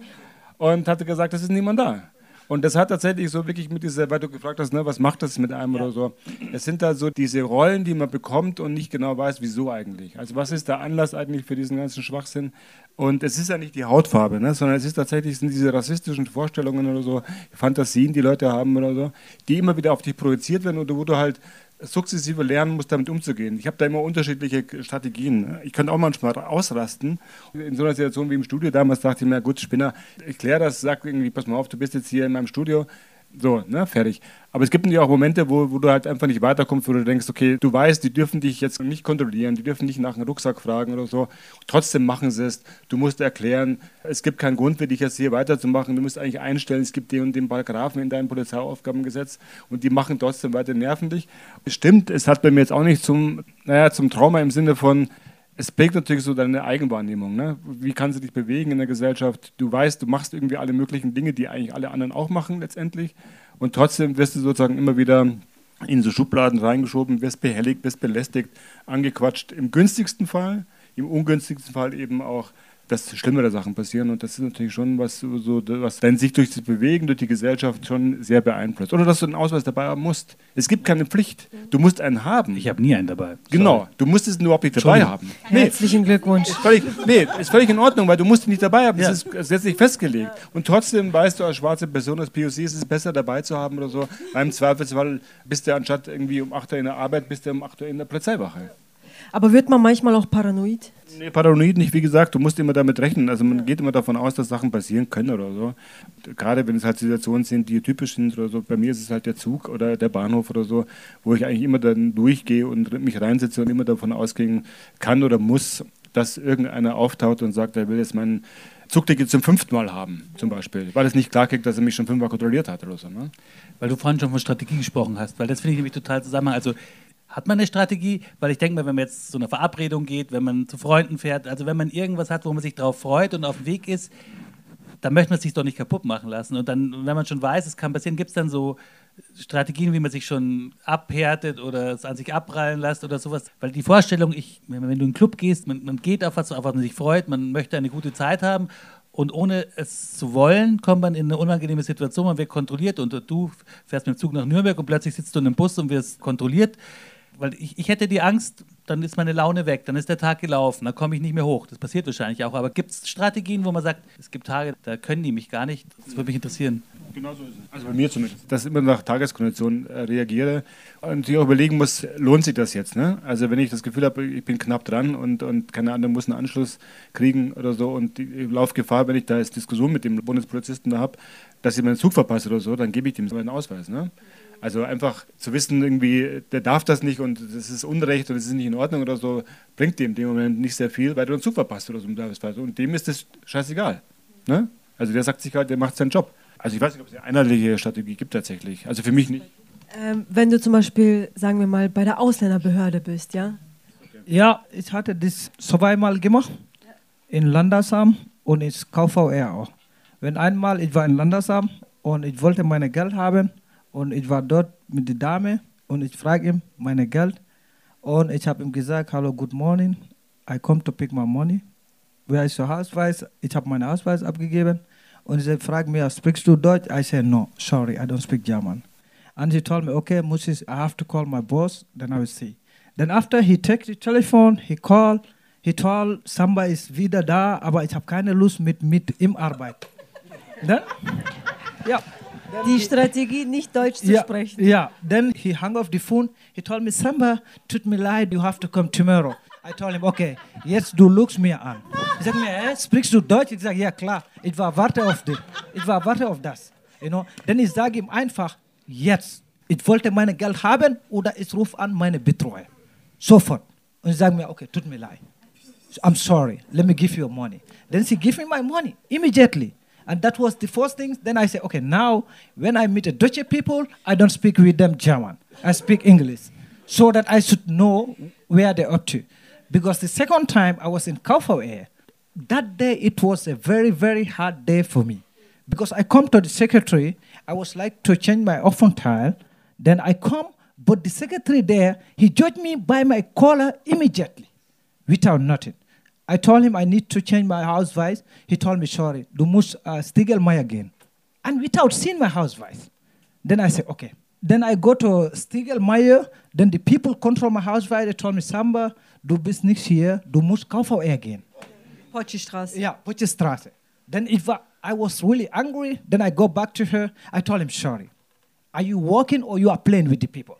D: Und hatte gesagt, es ist niemand da. Und das hat tatsächlich so wirklich mit dieser, weil du gefragt hast, ne, was macht das mit einem ja. oder so. Es sind da so diese Rollen, die man bekommt und nicht genau weiß, wieso eigentlich. Also was ist der Anlass eigentlich für diesen ganzen Schwachsinn? Und es ist ja nicht die Hautfarbe, ne, sondern es ist tatsächlich sind diese rassistischen Vorstellungen oder so, Fantasien, die Leute haben oder so, die immer wieder auf dich projiziert werden oder wo du halt sukzessive lernen muss, damit umzugehen. Ich habe da immer unterschiedliche Strategien. Ich könnte auch manchmal ausrasten. In so einer Situation wie im Studio damals dachte ich mir, gut, Spinner, ich kläre das, sag irgendwie, pass mal auf, du bist jetzt hier in meinem Studio, so, ne, fertig. Aber es gibt natürlich auch Momente, wo, wo du halt einfach nicht weiterkommst, wo du denkst, okay, du weißt, die dürfen dich jetzt nicht kontrollieren, die dürfen nicht nach einem Rucksack fragen oder so. Trotzdem machen sie es. Du musst erklären, es gibt keinen Grund für dich jetzt hier weiterzumachen. Du musst eigentlich einstellen, es gibt den und den Paragraphen in deinem Polizeiaufgabengesetz und die machen trotzdem weiter nerven dich. Stimmt, es hat bei mir jetzt auch nicht zum, naja, zum Trauma im Sinne von, es prägt natürlich so deine Eigenwahrnehmung. Ne? Wie kannst du dich bewegen in der Gesellschaft? Du weißt, du machst irgendwie alle möglichen Dinge, die eigentlich alle anderen auch machen letztendlich. Und trotzdem wirst du sozusagen immer wieder in so Schubladen reingeschoben, wirst behelligt, wirst belästigt, angequatscht. Im günstigsten Fall, im ungünstigsten Fall eben auch dass schlimmere Sachen passieren und das ist natürlich schon was, so, was dann sich durch das Bewegen, durch die Gesellschaft schon sehr beeinflusst. Oder dass du einen Ausweis dabei haben musst. Es gibt keine Pflicht. Du musst einen haben.
B: Ich habe nie einen dabei.
D: Genau, Sorry. du musst es überhaupt nicht dabei haben.
C: Nee. Herzlichen Glückwunsch.
D: Ist völlig, nee, ist völlig in Ordnung, weil du musst ihn nicht dabei haben. Das ja. ist gesetzlich festgelegt. Und trotzdem weißt du als schwarze Person, als POC ist es besser dabei zu haben oder so. Beim Zweifelsfall bist du anstatt irgendwie um 8 Uhr in der Arbeit, bist du um 8 Uhr in der Polizeiwache.
C: Aber wird man manchmal auch paranoid?
D: Nee, paranoid nicht, wie gesagt, du musst immer damit rechnen. Also man geht immer davon aus, dass Sachen passieren können oder so. Gerade wenn es halt Situationen sind, die typisch sind oder so. Bei mir ist es halt der Zug oder der Bahnhof oder so, wo ich eigentlich immer dann durchgehe und mich reinsetze und immer davon ausgehen kann oder muss, dass irgendeiner auftaucht und sagt, er will jetzt meinen Zugticket zum fünften Mal haben, zum Beispiel. Weil es nicht klar kriegt, dass er mich schon fünfmal kontrolliert hat oder so. Ne?
B: Weil du vorhin schon von Strategie gesprochen hast, weil das finde ich nämlich total zusammen. Also hat man eine Strategie? Weil ich denke mal, wenn man jetzt zu einer Verabredung geht, wenn man zu Freunden fährt, also wenn man irgendwas hat, wo man sich drauf freut und auf dem Weg ist, dann möchte man sich doch nicht kaputt machen lassen. Und dann, wenn man schon weiß, es kann passieren, gibt es dann so Strategien, wie man sich schon abhärtet oder es an sich abprallen lässt oder sowas. Weil die Vorstellung, ich, wenn du in einen Club gehst, man, man geht auf was, auf was man sich freut, man möchte eine gute Zeit haben und ohne es zu wollen, kommt man in eine unangenehme Situation, man wird kontrolliert und du fährst mit dem Zug nach Nürnberg und plötzlich sitzt du in einem Bus und wirst kontrolliert. Weil ich, ich hätte die Angst, dann ist meine Laune weg, dann ist der Tag gelaufen, dann komme ich nicht mehr hoch. Das passiert wahrscheinlich auch. Aber gibt es Strategien, wo man sagt, es gibt Tage, da können die mich gar nicht? Das würde mich interessieren.
D: Genau so ist es. Also bei mir zumindest. Dass ich immer nach Tageskondition äh, reagiere und sich auch überlegen muss, lohnt sich das jetzt? Ne? Also wenn ich das Gefühl habe, ich bin knapp dran und, und keine Ahnung, muss einen Anschluss kriegen oder so und ich laufe Gefahr, wenn ich da jetzt Diskussion mit dem Bundespolizisten da habe, dass ich meinen Zug verpasse oder so, dann gebe ich dem meinen Ausweis. Ne? Also einfach zu wissen, irgendwie, der darf das nicht und das ist Unrecht und das ist nicht in Ordnung oder so, bringt dem in dem Moment nicht sehr viel, weil du einen Zug verpasst oder so Und dem ist das scheißegal. Ne? Also der sagt sich halt, der macht seinen Job. Also ich weiß nicht, ob es eine einheitliche Strategie gibt tatsächlich. Also für mich nicht.
C: Ähm, wenn du zum Beispiel, sagen wir mal, bei der Ausländerbehörde bist, ja?
E: Ja, ich hatte das zweimal gemacht. In Landesamt und in KVR auch. Wenn einmal, ich war in Landesamt und ich wollte meine Geld haben und ich war dort mit der Dame und ich frage ihm meine Geld und ich habe ihm gesagt, hallo, good morning, I come to pick my money. Wer ist your Ausweis? Ich habe meinen Ausweis abgegeben und sie fragt mich, sprichst du Deutsch? I said, no, sorry, I don't speak German. And she told me, okay, Moses, I have to call my boss, then I will see. Then after he took the telephone, he called, he told, Samba ist wieder da, aber ich habe keine Lust mit, mit ihm Arbeit. Then, ja.
C: Die Strategie, nicht Deutsch zu
E: yeah,
C: sprechen.
E: Yeah. Then he hung up the phone. He told me, Samba, tut mir leid, you have to come tomorrow. I told him, okay, jetzt du lugst mir an. Ich sag mir, äh, sprichst du Deutsch? Ich sage, ja klar, ich war warte auf dich. Ich war warte auf das. You know? Dann ich sage ihm einfach, jetzt, ich wollte mein Geld haben oder ich rufe an meine Betreuer. Sofort. Und ich sage mir, okay, tut mir leid. I'm sorry, let me give you your money. Then she give me my money immediately. And that was the first thing. Then I say, okay, now when I meet a Dutch people, I don't speak with them German. I speak English. So that I should know where they're up to. Because the second time I was in Kaufau that day it was a very, very hard day for me. Because I come to the secretary, I was like to change my oven tile. Then I come, but the secretary there, he judged me by my collar immediately, without nothing. I told him I need to change my house vice. He told me, sorry, du musst uh, Stigel again. And without seeing my house vice. Then I said, okay. Then I go to Stigel Meyer. Then the people control my house vice. They told me, Samba, du bist nicht hier, du musst Kaufau gehen.
C: Potschstraße.
E: Yeah, Potschstraße. Then if I, I was really angry, then I go back to her. I told him, sorry, are you working or you are playing with the people?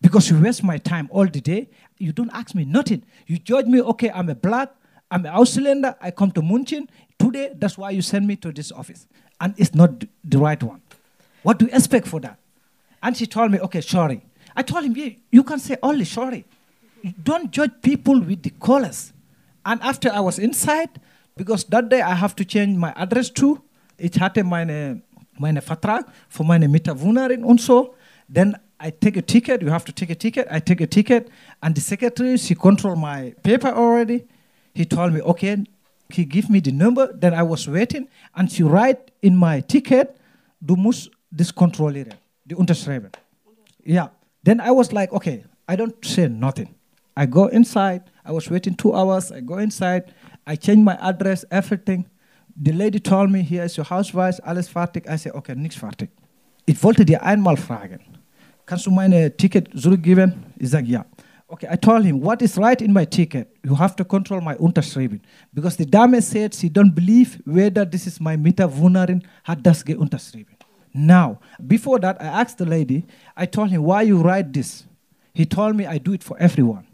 E: Because you waste my time all the day. You don't ask me nothing. You judge me, okay, I'm a black, I'm an Ausländer, I come to Munchen. Today, that's why you send me to this office. And it's not the right one. What do you expect for that? And she told me, okay, sorry. I told him, yeah, you can say only sorry. Don't judge people with the colors. And after I was inside, because that day I have to change my address too. Ich hatte meine, meine Vertrag für meine Mieterwohnerin und so. Then I take a ticket. You have to take a ticket. I take a ticket. And the secretary, she control my paper already. He told me, okay, he give me the number. Then I was waiting. And she write in my ticket, du musst das kontrollieren, die unterschreiben. Yeah. Then I was like, okay, I don't say nothing. I go inside. I was waiting two hours. I go inside. I change my address, everything. The lady told me, here is your Hausweis, alles fertig. I said, okay, nichts fertig. Ich wollte dir einmal fragen, kannst du meine Ticket zurückgeben? Ich sage, ja. Okay, I told him, what is right in my ticket? You have to control my Unterschreiben. Because the dame said she don't believe whether this is my Mieterwohnerin hat das unterschrieben. Now, before that, I asked the lady, I told him, why you write this? He told me I do it for everyone.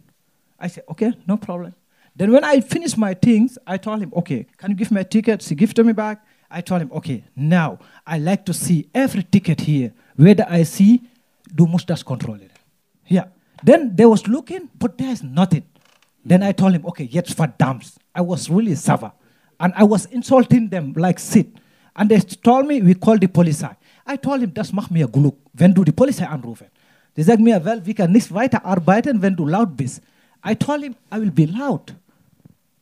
E: I said, okay, no problem. Then when I finished my things, I told him, okay, can you give me a ticket? He gifted me back. I told him, okay, now I like to see every ticket here. Whether I see, du musst das kontrollieren. Yeah. Then they was looking, but there's nothing. Then I told him, okay, jetzt verdammt. I was really sour. And I was insulting them like sit. And they told me, we call the police. I told him, das macht mir Glück, wenn du die Polizei anrufen. Die sagen mir, well, wir können nicht weiter arbeiten, wenn du laut bist. I told him, I will be loud.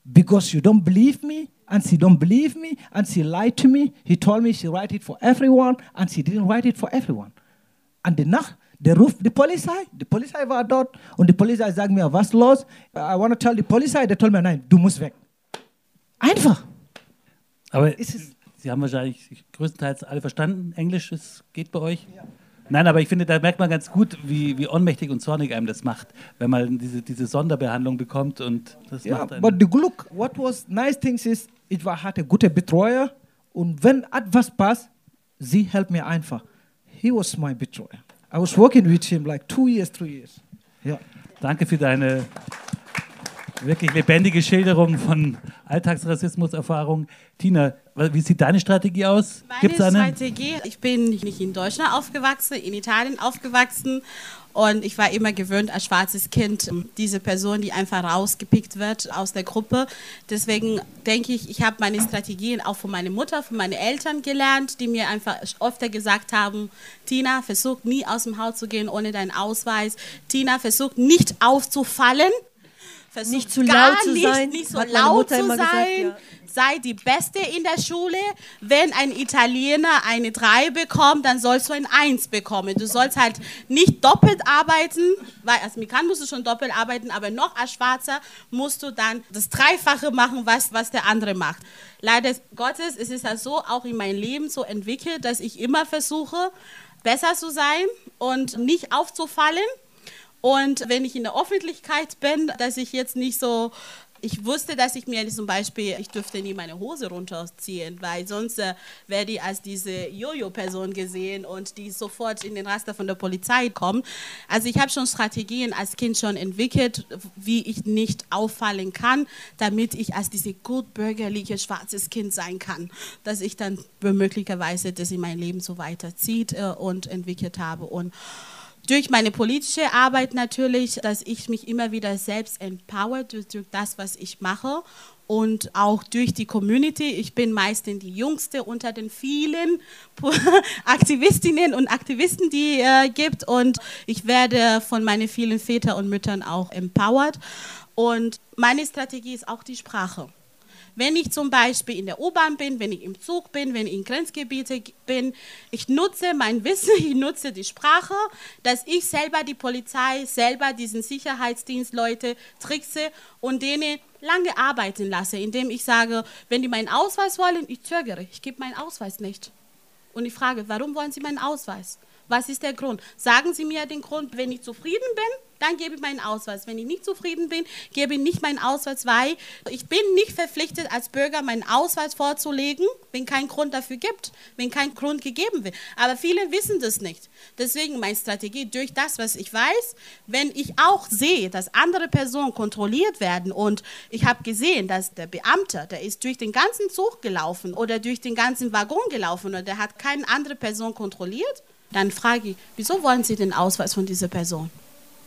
E: Because you don't believe me, and she don't believe me, and she lied to me. He told me she write it for everyone, and she didn't write it for everyone. Und danach, der ruft die Polizei, die Polizei war dort, und die Polizei sagt mir, was los? I want to tell the Polizei, they told me, nein, du musst weg. Einfach.
B: Aber Sie haben wahrscheinlich größtenteils alle verstanden. Englisch ist, geht bei euch? Nein, aber ich finde, da merkt man ganz gut, wie, wie ohnmächtig und zornig einem das macht, wenn man diese, diese Sonderbehandlung bekommt und das
E: Ja,
B: macht einen.
E: but the Glück, what was nice things is, ich war, hatte gute Betreuer und wenn etwas passt, sie helpt mir einfach. He was my betreuer. I was working with him like two years, three years. Ja.
B: Danke für deine wirklich lebendige Schilderung von Alltagsrassismuserfahrung. Tina, wie sieht deine Strategie aus?
F: Meine
B: Gibt's eine?
F: Strategie, ich bin nicht in Deutschland aufgewachsen, in Italien aufgewachsen und ich war immer gewöhnt als schwarzes Kind, diese Person, die einfach rausgepickt wird aus der Gruppe. Deswegen denke ich, ich habe meine Strategien auch von meiner Mutter, von meinen Eltern gelernt, die mir einfach öfter gesagt haben, Tina, versuch nie aus dem Haus zu gehen ohne deinen Ausweis. Tina, versuch nicht aufzufallen. Versuch
C: Nicht zu
F: gar
C: laut zu
F: nicht,
C: sein,
F: nicht so laut zu
C: immer gesagt,
F: sein.
C: ja.
F: Sei die Beste in der Schule. Wenn ein Italiener eine 3 bekommt, dann sollst du ein 1 bekommen. Du sollst halt nicht doppelt arbeiten, weil als Mikan musst du schon doppelt arbeiten, aber noch als Schwarzer musst du dann das Dreifache machen, was, was der andere macht. Leider Gottes ist es ja so auch in meinem Leben so entwickelt, dass ich immer versuche, besser zu sein und nicht aufzufallen. Und wenn ich in der Öffentlichkeit bin, dass ich jetzt nicht so, ich wusste, dass ich mir zum Beispiel, ich dürfte nie meine Hose runterziehen, weil sonst äh, werde ich als diese Jojo-Person gesehen und die sofort in den Raster von der Polizei kommen. Also ich habe schon Strategien als Kind schon entwickelt, wie ich nicht auffallen kann, damit ich als diese gut bürgerliche schwarzes Kind sein kann, dass ich dann möglicherweise das in mein Leben so weiterzieht äh, und entwickelt habe und durch meine politische Arbeit natürlich, dass ich mich immer wieder selbst empower durch, durch das, was ich mache und auch durch die Community. Ich bin meistens die Jüngste unter den vielen Aktivistinnen und Aktivisten, die äh, gibt und ich werde von meinen vielen Vätern und Müttern auch empowered und meine Strategie ist auch die Sprache. Wenn ich zum Beispiel in der U-Bahn bin, wenn ich im Zug bin, wenn ich in Grenzgebiete bin, ich nutze mein Wissen, ich nutze die Sprache, dass ich selber die Polizei, selber diesen Sicherheitsdienstleute trickse und denen lange arbeiten lasse, indem ich sage, wenn die meinen Ausweis wollen, ich zögere, ich gebe meinen Ausweis nicht. Und ich frage, warum wollen Sie meinen Ausweis? Was ist der Grund? Sagen Sie mir den Grund, wenn ich zufrieden bin, dann gebe ich meinen Ausweis. Wenn ich nicht zufrieden bin, gebe ich nicht meinen Ausweis, weil ich bin nicht verpflichtet, als Bürger meinen Ausweis vorzulegen, wenn kein Grund dafür gibt, wenn kein Grund gegeben wird. Aber viele wissen das nicht. Deswegen meine Strategie, durch das, was ich weiß, wenn ich auch sehe, dass andere Personen kontrolliert werden und ich habe gesehen, dass der Beamte, der ist durch den ganzen Zug gelaufen oder durch den ganzen Waggon gelaufen und der hat keine andere Person kontrolliert, dann frage ich, wieso wollen Sie den Ausweis von dieser Person?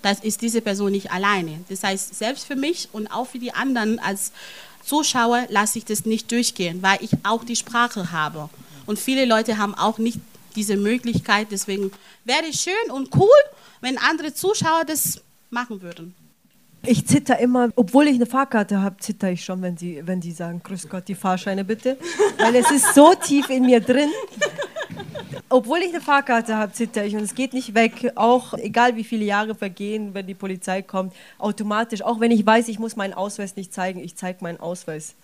F: Das ist diese Person nicht alleine. Das heißt, selbst für mich und auch für die anderen als Zuschauer lasse ich das nicht durchgehen, weil ich auch die Sprache habe. Und viele Leute haben auch nicht diese Möglichkeit. Deswegen wäre es schön und cool, wenn andere Zuschauer das machen würden.
C: Ich zitter immer, obwohl ich eine Fahrkarte habe, zitter ich schon, wenn sie, wenn die sagen, Grüß Gott, die Fahrscheine bitte. Weil es ist so tief in mir drin. Obwohl ich eine Fahrkarte habe, zitter ich und es geht nicht weg. Auch egal wie viele Jahre vergehen, wenn die Polizei kommt, automatisch. Auch wenn ich weiß, ich muss meinen Ausweis nicht zeigen, ich zeige meinen Ausweis.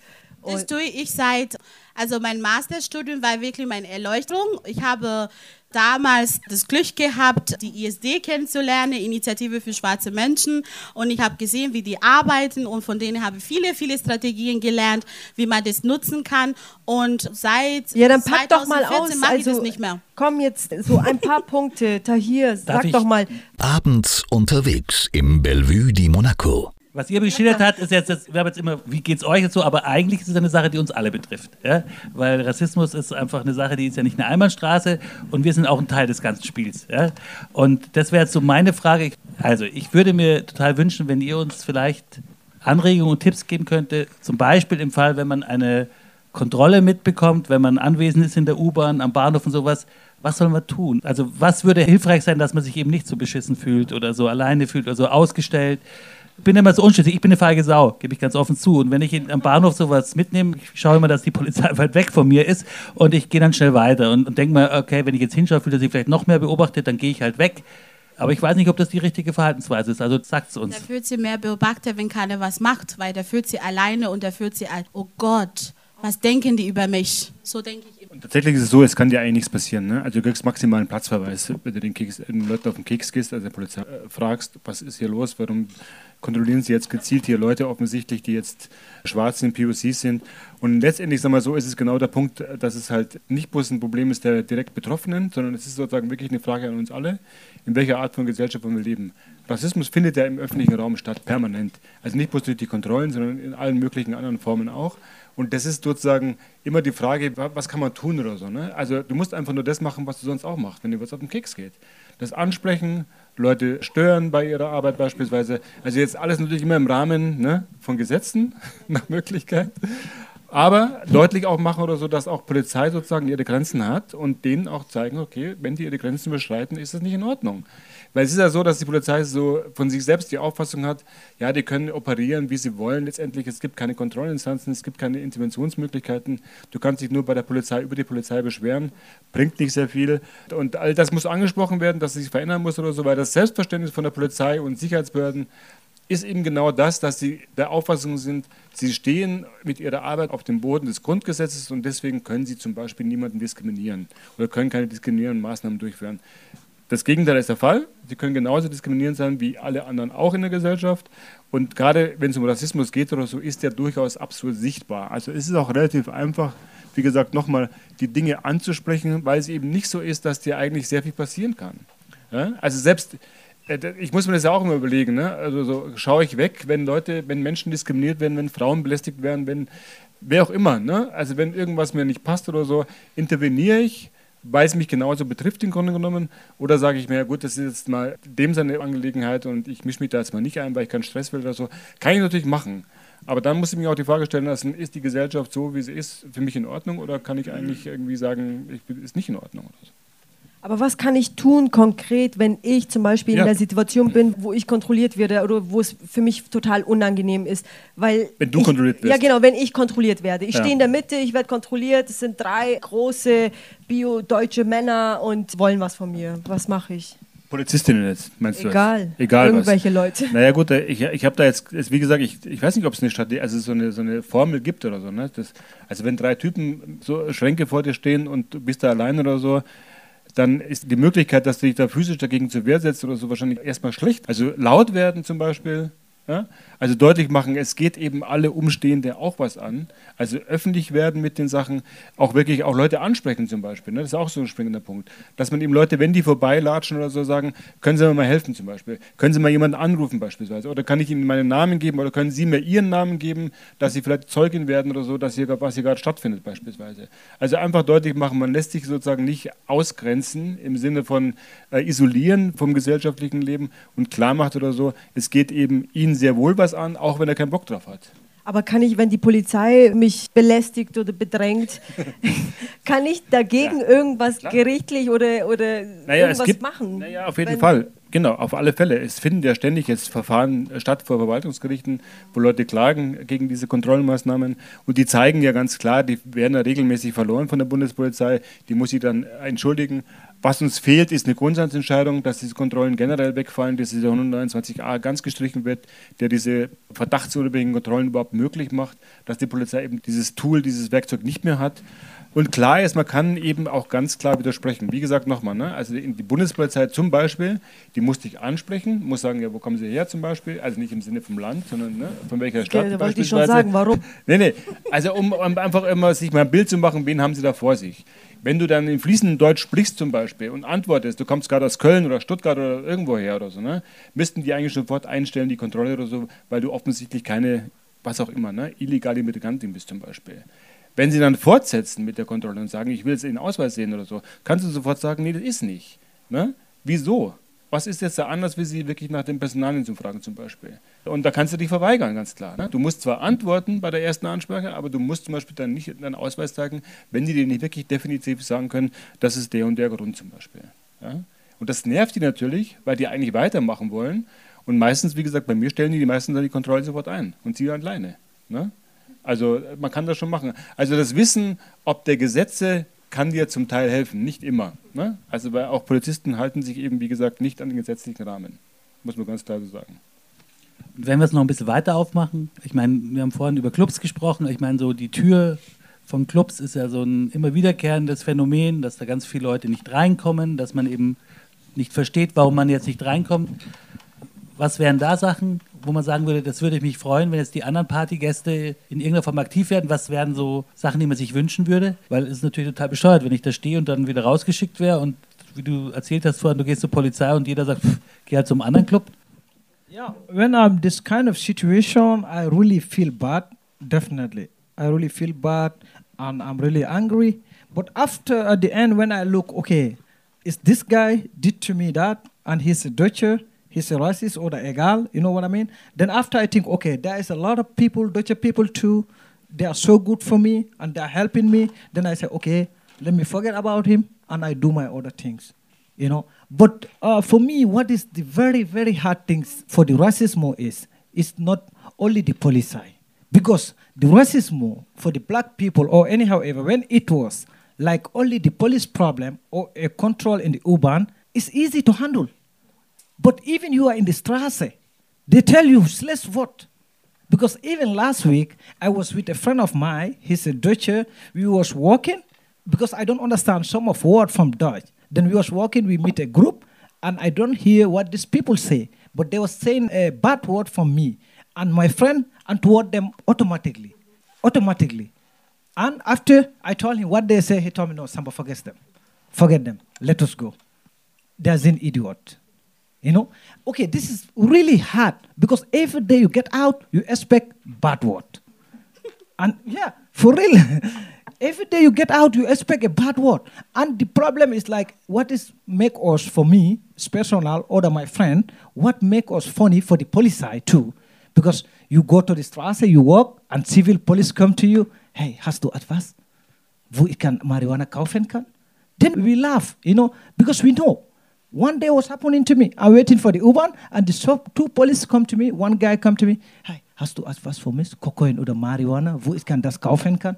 F: Das
C: Und
F: tue ich seit, also mein Masterstudium war wirklich meine Erleuchtung. Ich habe damals das Glück gehabt, die ISD kennenzulernen, Initiative für schwarze Menschen. Und ich habe gesehen, wie die arbeiten und von denen habe ich viele, viele Strategien gelernt, wie man das nutzen kann. Und seit
C: ja, dann pack doch mal
F: 2014
C: aus.
F: mache ich
C: Also,
F: das nicht mehr.
C: komm jetzt, so ein paar Punkte. Tahir, sag
B: ich-
C: doch mal.
G: Abends unterwegs im Bellevue di Monaco.
B: Was ihr geschildert habt, ist jetzt, jetzt wir haben jetzt immer, wie geht es euch jetzt so, aber eigentlich ist es eine Sache, die uns alle betrifft. Ja? Weil Rassismus ist einfach eine Sache, die ist ja nicht eine Einbahnstraße und wir sind auch ein Teil des ganzen Spiels. Ja? Und das wäre jetzt so meine Frage. Also, ich würde mir total wünschen, wenn ihr uns vielleicht Anregungen und Tipps geben könnte, zum Beispiel im Fall, wenn man eine Kontrolle mitbekommt, wenn man anwesend ist in der U-Bahn, am Bahnhof und sowas, was soll man tun? Also was würde hilfreich sein, dass man sich eben nicht so beschissen fühlt oder so alleine fühlt oder so ausgestellt? Bin immer so unschlüssig. Ich bin eine feige Sau, gebe ich ganz offen zu. Und wenn ich am Bahnhof sowas mitnehme, ich schaue immer, dass die Polizei weit weg von mir ist und ich gehe dann schnell weiter und, und denke mir, okay, wenn ich jetzt hinschaue, fühlt er sich vielleicht noch mehr beobachtet, dann gehe ich halt weg. Aber ich weiß nicht, ob das die richtige Verhaltensweise ist. Also sagt es uns.
F: Da fühlt sie mehr beobachtet, wenn keiner was macht, weil da fühlt sie alleine und da fühlt sie, oh Gott, was denken die über mich? So denke ich
D: und tatsächlich ist es so, es kann dir eigentlich nichts passieren. Ne? Also du kriegst maximal einen Platzverweis, wenn du den, Keks, den Leuten auf den Keks gehst, also der Polizei äh, fragst, was ist hier los, warum kontrollieren sie jetzt gezielt hier Leute offensichtlich, die jetzt schwarz in POCs sind. Und letztendlich, sagen wir so, ist es genau der Punkt, dass es halt nicht bloß ein Problem ist der direkt Betroffenen, sondern es ist sozusagen wirklich eine Frage an uns alle, in welcher Art von Gesellschaft wir leben. Rassismus findet ja im öffentlichen Raum statt, permanent. Also nicht bloß durch die Kontrollen, sondern in allen möglichen anderen Formen auch. Und das ist sozusagen immer die Frage, was kann man tun oder so. Ne? Also du musst einfach nur das machen, was du sonst auch machst, wenn dir was auf den Keks geht. Das ansprechen, Leute stören bei ihrer Arbeit beispielsweise. Also jetzt alles natürlich immer im Rahmen ne, von Gesetzen, nach Möglichkeit. Aber deutlich auch machen oder so, dass auch Polizei sozusagen ihre Grenzen hat und denen auch zeigen, okay, wenn die ihre Grenzen überschreiten, ist das nicht in Ordnung. Weil es ist ja so, dass die Polizei so von sich selbst die Auffassung hat, ja, die können operieren, wie sie wollen. Letztendlich, es gibt keine Kontrollinstanzen, es gibt keine Interventionsmöglichkeiten. Du kannst dich nur bei der Polizei über die Polizei beschweren, bringt nicht sehr viel. Und all das muss angesprochen werden, dass es sich verändern muss oder so, weil das Selbstverständnis von der Polizei und Sicherheitsbehörden ist eben genau das, dass sie der Auffassung sind, sie stehen mit ihrer Arbeit auf dem Boden des Grundgesetzes und deswegen können sie zum Beispiel niemanden diskriminieren oder können keine diskriminierenden Maßnahmen durchführen. Das Gegenteil ist der Fall. Sie können genauso diskriminierend sein wie alle anderen auch in der Gesellschaft. Und gerade wenn es um Rassismus geht oder so, ist der durchaus absolut sichtbar. Also es ist auch relativ einfach, wie gesagt, nochmal die Dinge anzusprechen, weil es eben nicht so ist, dass dir eigentlich sehr viel passieren kann. Ja? Also selbst, ich muss mir das ja auch immer überlegen, ne? also so schaue ich weg, wenn Leute, wenn Menschen diskriminiert werden, wenn Frauen belästigt werden, wenn wer auch immer, ne? also wenn irgendwas mir nicht passt oder so, interveniere ich weil es mich genauso betrifft im Grunde genommen? Oder sage ich mir, ja gut, das ist jetzt mal dem seine Angelegenheit und ich mische mich da jetzt mal nicht ein, weil ich keinen Stress will oder so. Kann ich natürlich machen. Aber dann muss ich mir auch die Frage stellen lassen, ist die Gesellschaft so, wie sie ist, für mich in Ordnung oder kann ich eigentlich irgendwie sagen, ich ist nicht in Ordnung oder so?
C: Aber was kann ich tun konkret, wenn ich zum Beispiel ja. in der Situation bin, wo ich kontrolliert werde oder wo es für mich total unangenehm ist? Weil
D: wenn du
C: ich,
D: kontrolliert wirst?
C: Ja, genau, wenn ich kontrolliert werde. Ich ja. stehe in der Mitte, ich werde kontrolliert, es sind drei große bio-deutsche Männer und wollen was von mir. Was mache ich?
D: Polizistinnen jetzt, meinst
C: du? Egal.
D: Egal
C: Irgendwelche
D: was.
C: Leute.
D: Naja gut, äh, ich, ich habe da jetzt, wie gesagt, ich, ich weiß nicht, ob es eine Strategie, also so eine, so eine Formel gibt oder so. Ne? Das, also wenn drei Typen so Schränke vor dir stehen und du bist da allein oder so, dann ist die Möglichkeit, dass du dich da physisch dagegen zur Wehr setzt oder so wahrscheinlich erstmal schlecht. Also laut werden zum Beispiel, ja? Also deutlich machen, es geht eben alle Umstehende auch was an. Also öffentlich werden mit den Sachen, auch wirklich auch Leute ansprechen zum Beispiel. Ne? Das ist auch so ein springender Punkt. Dass man eben Leute, wenn die vorbeilatschen oder so, sagen, können Sie mir mal helfen zum Beispiel. Können Sie mal jemanden anrufen beispielsweise. Oder kann ich Ihnen meinen Namen geben oder können Sie mir Ihren Namen geben, dass Sie vielleicht Zeugin werden oder so, dass hier, was hier gerade stattfindet beispielsweise. Also einfach deutlich machen, man lässt sich sozusagen nicht ausgrenzen im Sinne von äh, isolieren vom gesellschaftlichen Leben und klar macht oder so, es geht eben Ihnen sehr wohl was an, auch wenn er keinen Bock drauf hat.
C: Aber kann ich, wenn die Polizei mich belästigt oder bedrängt, kann ich dagegen ja, irgendwas klar. gerichtlich oder, oder
D: naja,
C: irgendwas
D: gibt,
C: machen?
D: Naja, auf jeden wenn, Fall. Genau, auf alle Fälle. Es finden ja ständig jetzt Verfahren statt vor Verwaltungsgerichten, wo Leute klagen gegen diese Kontrollmaßnahmen. Und die zeigen ja ganz klar, die werden ja regelmäßig verloren von der Bundespolizei. Die muss sich dann entschuldigen. Was uns fehlt, ist eine Grundsatzentscheidung, dass diese Kontrollen generell wegfallen, dass dieser 129a ganz gestrichen wird, der diese verdachtsunabhängigen Kontrollen überhaupt möglich macht, dass die Polizei eben dieses Tool, dieses Werkzeug nicht mehr hat. Und klar ist, man kann eben auch ganz klar widersprechen. Wie gesagt, nochmal, ne? also die Bundespolizei zum Beispiel, die muss dich ansprechen, muss sagen, ja, wo kommen Sie her zum Beispiel? Also nicht im Sinne vom Land, sondern ne, von welcher Stadt.
C: Da wollte ich schon sagen, warum?
D: Nee, nee, also um, um einfach immer sich mal ein Bild zu machen, wen haben Sie da vor sich. Wenn du dann in fließendem Deutsch sprichst zum Beispiel und antwortest, du kommst gerade aus Köln oder Stuttgart oder irgendwo her oder so, ne, müssten die eigentlich sofort einstellen, die Kontrolle oder so, weil du offensichtlich keine, was auch immer, ne, illegale Migrantin bist zum Beispiel. Wenn sie dann fortsetzen mit der Kontrolle und sagen, ich will jetzt den Ausweis sehen oder so, kannst du sofort sagen, nee, das ist nicht. Ne? Wieso? Was ist jetzt da anders, wie sie wirklich nach den Personalien zu fragen zum Beispiel? Und da kannst du dich verweigern, ganz klar. Ne? Du musst zwar antworten bei der ersten Ansprache, aber du musst zum Beispiel dann nicht deinen Ausweis zeigen, wenn die dir nicht wirklich definitiv sagen können, das ist der und der Grund zum Beispiel. Ja? Und das nervt die natürlich, weil die eigentlich weitermachen wollen. Und meistens, wie gesagt, bei mir stellen die die meisten dann die Kontrolle sofort ein und sie alleine. Ne? Also man kann das schon machen. Also das Wissen, ob der Gesetze kann dir zum Teil helfen, nicht immer. Ne? Also weil auch Polizisten halten sich eben, wie gesagt, nicht an den gesetzlichen Rahmen. Muss man ganz klar so sagen.
B: Wenn wir es noch ein bisschen weiter aufmachen, ich meine, wir haben vorhin über Clubs gesprochen, ich meine, so die Tür von Clubs ist ja so ein immer wiederkehrendes Phänomen, dass da ganz viele Leute nicht reinkommen, dass man eben nicht versteht, warum man jetzt nicht reinkommt. Was wären da Sachen, wo man sagen würde, das würde ich mich freuen, wenn jetzt die anderen Partygäste in irgendeiner Form aktiv werden? Was wären so Sachen, die man sich wünschen würde? Weil es ist natürlich total bescheuert, wenn ich da stehe und dann wieder rausgeschickt wäre und wie du erzählt hast vorhin, du gehst zur Polizei und jeder sagt, pff, geh halt zum anderen Club.
E: Yeah, when I'm this kind of situation, I really feel bad. Definitely, I really feel bad, and I'm really angry. But after, at the end, when I look, okay, is this guy did to me that, and he's a He's a racist or the egal, you know what I mean? Then after I think, okay, there is a lot of people, Deutsche people too, they are so good for me and they're helping me. Then I say, okay, let me forget about him and I do my other things, you know. But uh, for me, what is the very, very hard things for the racism is, it's not only the police Because the racism for the black people or anyhow ever, when it was like only the police problem or a control in the urban, it's easy to handle. But even you are in the Strasse, eh? they tell you, let's vote. Because even last week, I was with a friend of mine, he's a Deutscher, we was walking, because I don't understand some of word from Dutch. Then we was walking, we meet a group, and I don't hear what these people say, but they were saying a bad word from me and my friend and toward them automatically, automatically. And after I told him what they say, he told me, no, Samba, forget them. Forget them. Let us go. There's an idiot. You know? Okay, this is really hard because every day you get out, you expect bad word. and yeah, for real. every day you get out, you expect a bad word. And the problem is like, what is make us, for me, personal, or my friend, what make us funny for the police side too? Because you go to the Straße, you walk, and civil police come to you, hey, hast du etwas, wo ich kann Marihuana kaufen kann? Then we laugh, you know, because we know one day was happening to me. I'm waiting for the Uber, and the two police come to me. One guy come to me. Hey, hast du etwas mich? Kokain oder Marihuana? Wo ich kann das kaufen kann?